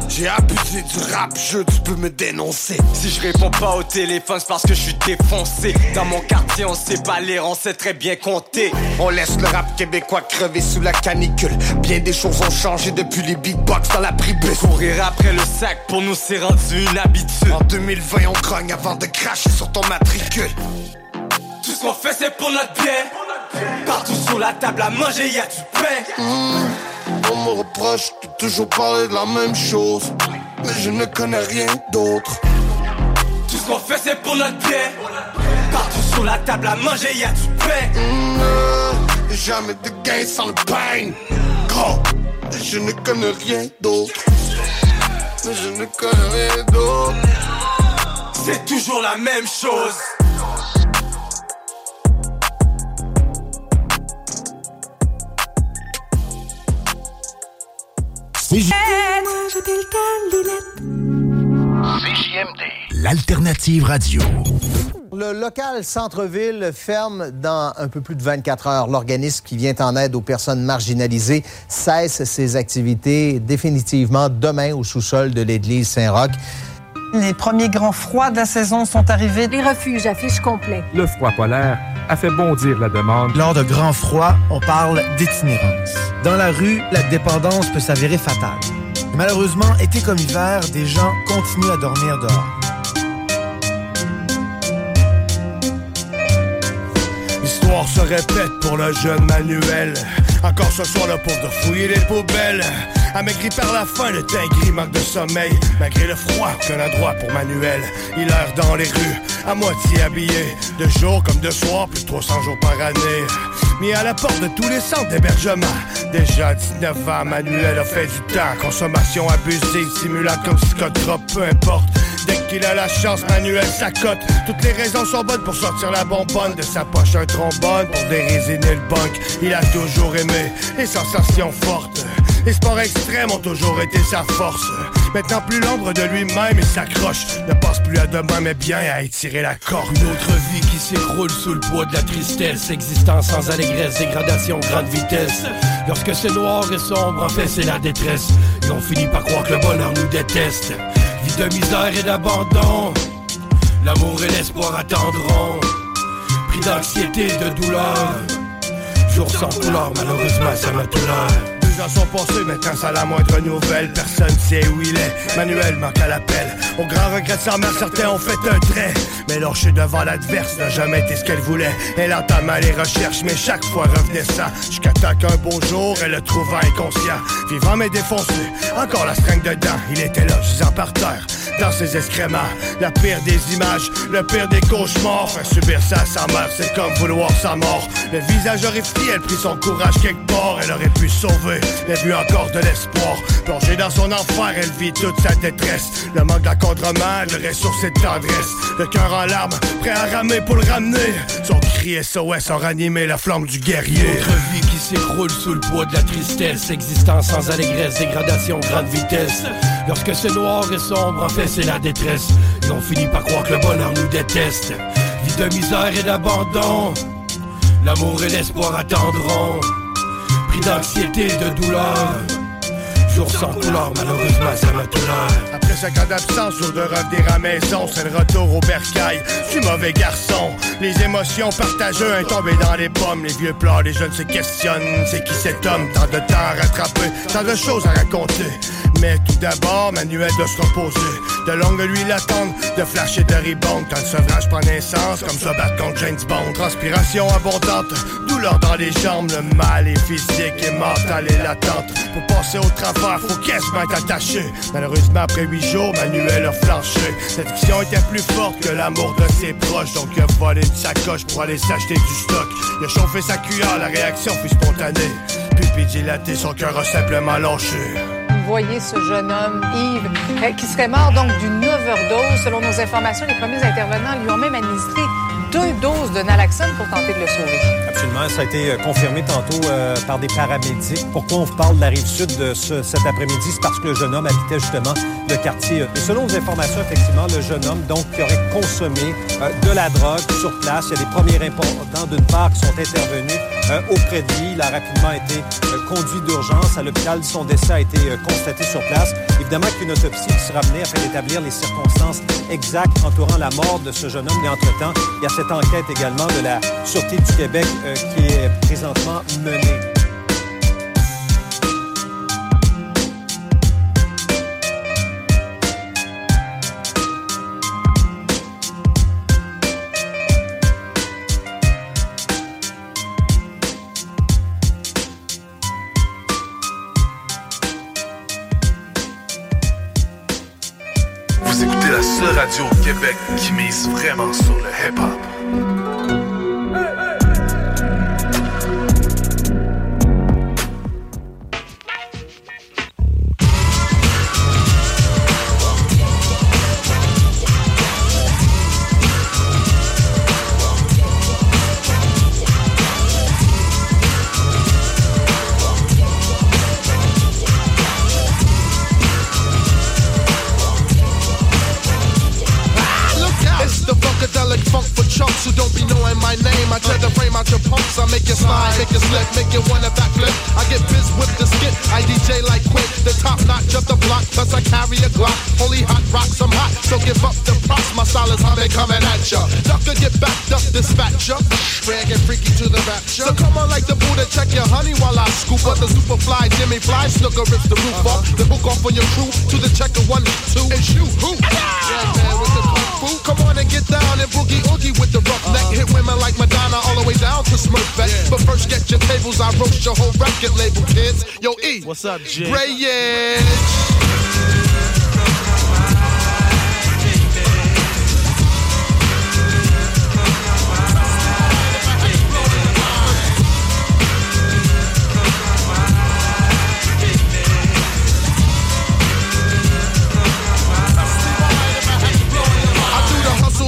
J'ai abusé du rap, je tu peux me dénoncer. Si je réponds pas au téléphone, c'est parce que je suis défoncé. Dans mon quartier, on sait pas lire, on sait très bien compter. On laisse le rap québécois crever sous la canicule. Bien des choses ont changé depuis les big box dans la pribus. Courir après le sac, pour nous, c'est rendu une habitude. En 2020, on grogne avant de cracher sur ton matricule. Tout ce qu'on fait, c'est pour notre bien. Partout sur la table à manger, y a du pain. Mmh. On me reproche de toujours parler de la même chose. Mais je ne connais rien d'autre. Tout ce qu'on fait, c'est pour notre bien. Partout sur la table à manger, y a du pain. Mmh, jamais de gain sans le pain. Gros, je ne connais rien d'autre. Mais je ne connais rien d'autre. C'est toujours la même chose. CJMD. L'alternative radio. Le local centre-ville ferme dans un peu plus de 24 heures. L'organisme qui vient en aide aux personnes marginalisées cesse ses activités définitivement demain au sous-sol de l'église Saint-Roch. Les premiers grands froids de la saison sont arrivés. Les refuges affichent complet. Le froid polaire a fait bondir la demande. Lors de grands froids, on parle d'itinérance. Dans la rue, la dépendance peut s'avérer fatale. Malheureusement, été comme hiver, des gens continuent à dormir dehors. L'histoire se répète pour le jeune Manuel. Encore ce soir, le pauvre de fouiller les poubelles. Amaigri par la faim, le teint manque de sommeil. Malgré le froid, aucun endroit pour Manuel. Il erre dans les rues, à moitié habillé. De jour comme de soir, plus de 300 jours par année. Mis à la porte de tous les centres d'hébergement. Déjà 19 ans, Manuel a fait du temps. Consommation abusive, simulacre comme Scott Drop, peu importe. Dès qu'il a la chance, Manuel s'accote. Toutes les raisons sont bonnes pour sortir la bonbonne de sa poche, un trombone pour dérésiner le bunk. Il a toujours aimé les sensations fortes. Les sports extrêmes ont toujours été sa force. Maintenant plus l'ombre de lui-même et s'accroche. Ne pense plus à demain mais bien à étirer la corde. Une autre vie qui s'écroule sous le poids de la tristesse. Existence sans allégresse, dégradation grande vitesse. Lorsque c'est noir et sombre, en fait c'est la détresse. Et on finit par croire que le bonheur nous déteste. Vie de misère et d'abandon. L'amour et l'espoir attendront. Pris d'anxiété, de douleur. Jour sans couleur, malheureusement ça m'a ans sont passés, maintenant sans la moindre nouvelle, personne sait où il est. Manuel manque à l'appel. Au grand regret de sa mère, certains ont fait un trait. Mais lâcher devant l'adverse n'a jamais été ce qu'elle voulait. Elle entama les recherches, mais chaque fois revenait ça. Jusqu'à temps qu'un beau jour, elle le trouva inconscient. Vivant mais défoncé, encore la stringue dedans. Il était là, gisant par terre. Dans ses excréments. La pire des images, le pire des cauchemars. Faire subir ça sa mère, c'est comme vouloir sa mort. Le visage horrifié, elle prit son courage quelque part. Elle aurait pu sauver, elle vu encore de l'espoir. Plongée dans son enfer, elle vit toute sa détresse. Le manque d'accompagnement, le ressources et de tendresse. Le cœur en larmes, prêt à ramer pour le ramener. Son cri SOS a ranimé la flamme du guerrier. S'écroule sous le poids de la tristesse. Existence sans allégresse, dégradation grande vitesse. Lorsque c'est noir et sombre, en fait c'est la détresse. Et on finit par croire que le bonheur nous déteste. Vie de misère et d'abandon. L'amour et l'espoir attendront. Pris d'anxiété et de douleur. Jour sans couleur, malheureusement ça m'a tout. Après cinq ans d'absence, jour de revenir à maison, c'est le retour au bercail du mauvais garçon. Les émotions partagées, un dans les pommes, les vieux pleurs, les jeunes se questionnent. C'est qui cet homme, tant de temps à rattraper, tant de choses à raconter. Mais tout d'abord, manuel de se reposer. De longue nuit l'attendre, de flasher de ribond. Quand le sevrage prend naissance, comme se battre contre James Bond. Transpiration abondante, douleur dans les jambes, le mal est physique et mental et latente. Pour passer au travers, faut quasiment être attaché. Malheureusement, après huit jours, Manuel a flanché. L'addiction était plus forte que l'amour de ses proches, donc il a volé une sacoche pour aller s'acheter du stock. Il a chauffé sa cuillère, la réaction fut spontanée. Pupille dilatée, son cœur a simplement lâché. Voyez ce jeune homme, Yves, euh, qui serait mort donc d'une overdose. Selon nos informations, les premiers intervenants lui ont même administré deux doses de naloxone pour tenter de le sauver. Absolument, ça a été euh, confirmé tantôt euh, par des paramédics. Pourquoi on vous parle de la rive sud de ce- cet après-midi? C'est parce que le jeune homme habitait justement le quartier. Et selon nos informations, effectivement, le jeune homme qui aurait consommé de la drogue sur place. Il y a des premiers importants d'une part qui sont intervenus auprès de lui. Il a rapidement été euh, conduit d'urgence à l'hôpital. Son décès a été euh, constaté sur place. Évidemment qu'une autopsie qui sera menée afin d'établir les circonstances exactes entourant la mort de ce jeune homme. Mais entre-temps, il y a cette enquête également de la Sûreté du Québec euh, qui est présentement menée. Québec qui mise vraiment sur le hip-hop.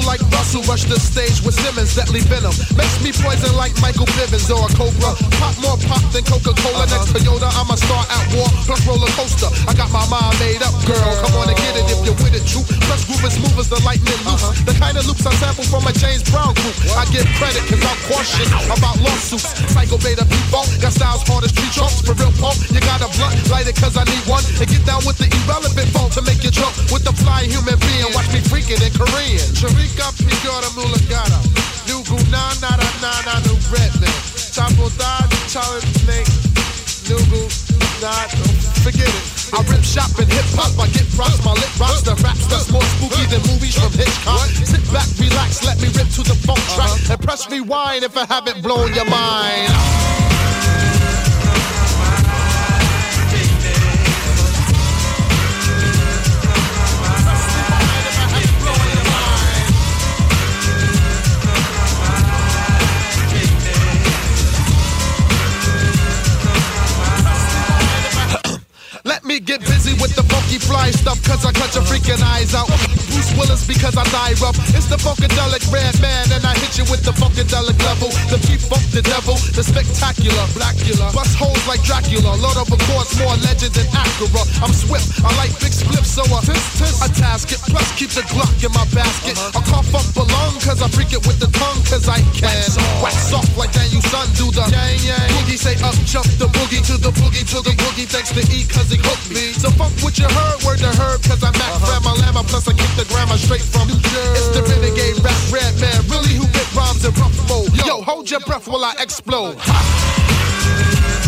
Like Russell, rush the stage with Simmons, deadly venom. Makes me poison like Michael Bivins or a Cobra. Pop more pop than Coca-Cola. Next Toyota, I'm a star coaster. I got my mind made up, girl. Come on and get it if you're with it, true. Plus groove as smooth as the lightning loose. Uh-huh. The kind of loops I sample from a James Brown group. I get credit cause I'm cautious about lawsuits. Psycho beta people got styles hard as tree trunks. For real punk, you got a blunt, light it cause I need one. And get down with the irrelevant phone to make you jump with the fly human being. Watch me freak it in Korean. Sharika Pigora Mulagata. Nugu na na na na nu Redman. Chapo da Charlie Snake. Nugu na forget it. I rip shop and hip hop, I get props, my lip rocks, the raps that's more spooky than movies from Hitchcock. Sit back, relax, let me rip to the funk track, uh-huh. and press rewind if I haven't blown your mind. fly stuff cause I cut your freaking eyes out. Bruce Willis because I die up. It's the funkadelic red man and I hit you with the funkadelic level. The peep funk, the devil, the spectacular, blackula. Bust holes like Dracula. Lord of a course, more legend than Acura. I'm swift, I like big flips, so I tis, tis. I task it. Plus keep the Glock in my basket. Uh-huh. I cough up a lung cause I freak it with the tongue cause I can. Wax off like Daniel Sun do the yang yang. Boogie say up jump the boogie to the boogie to the boogie thanks to E cause he hooked me. So fuck what you heard Word, word to herb, cause I max uh-huh. my llama, plus I kick the grandma straight from New Jersey. It's the renegade rap Redman, really who bit rhymes in rough mode. Yo, hold your breath while I explode. Ha!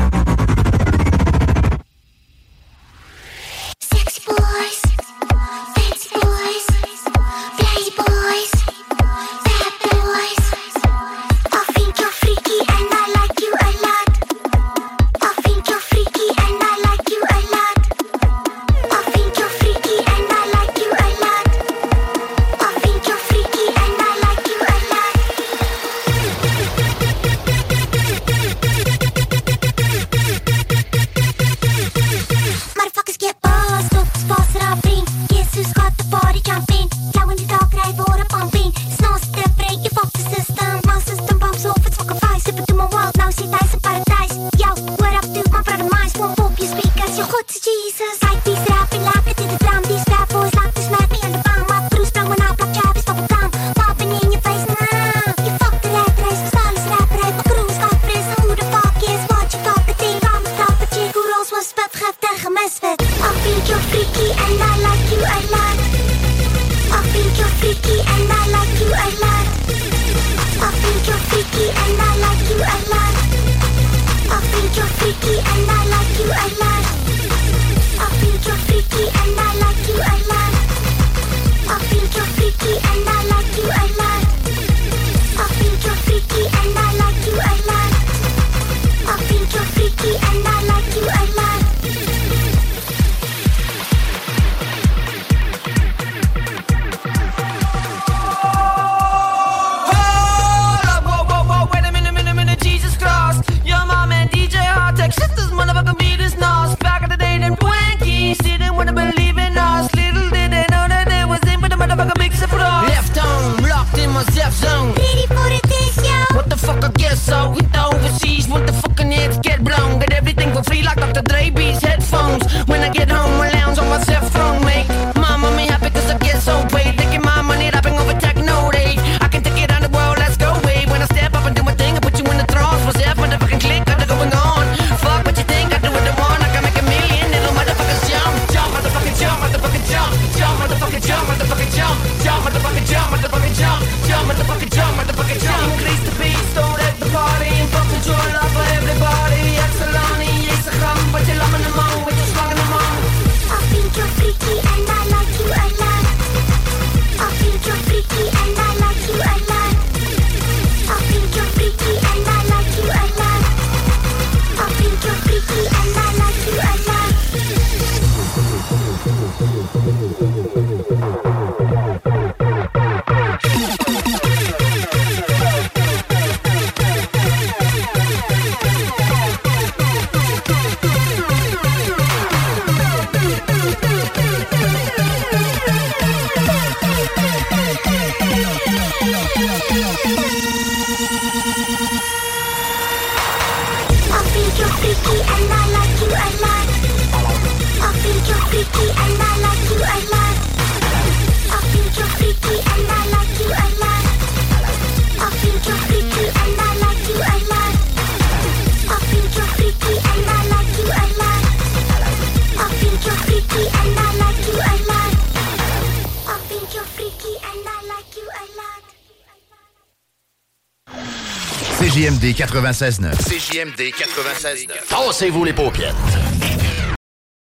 96.9. CJMD 96.9. Pensez-vous les paupières.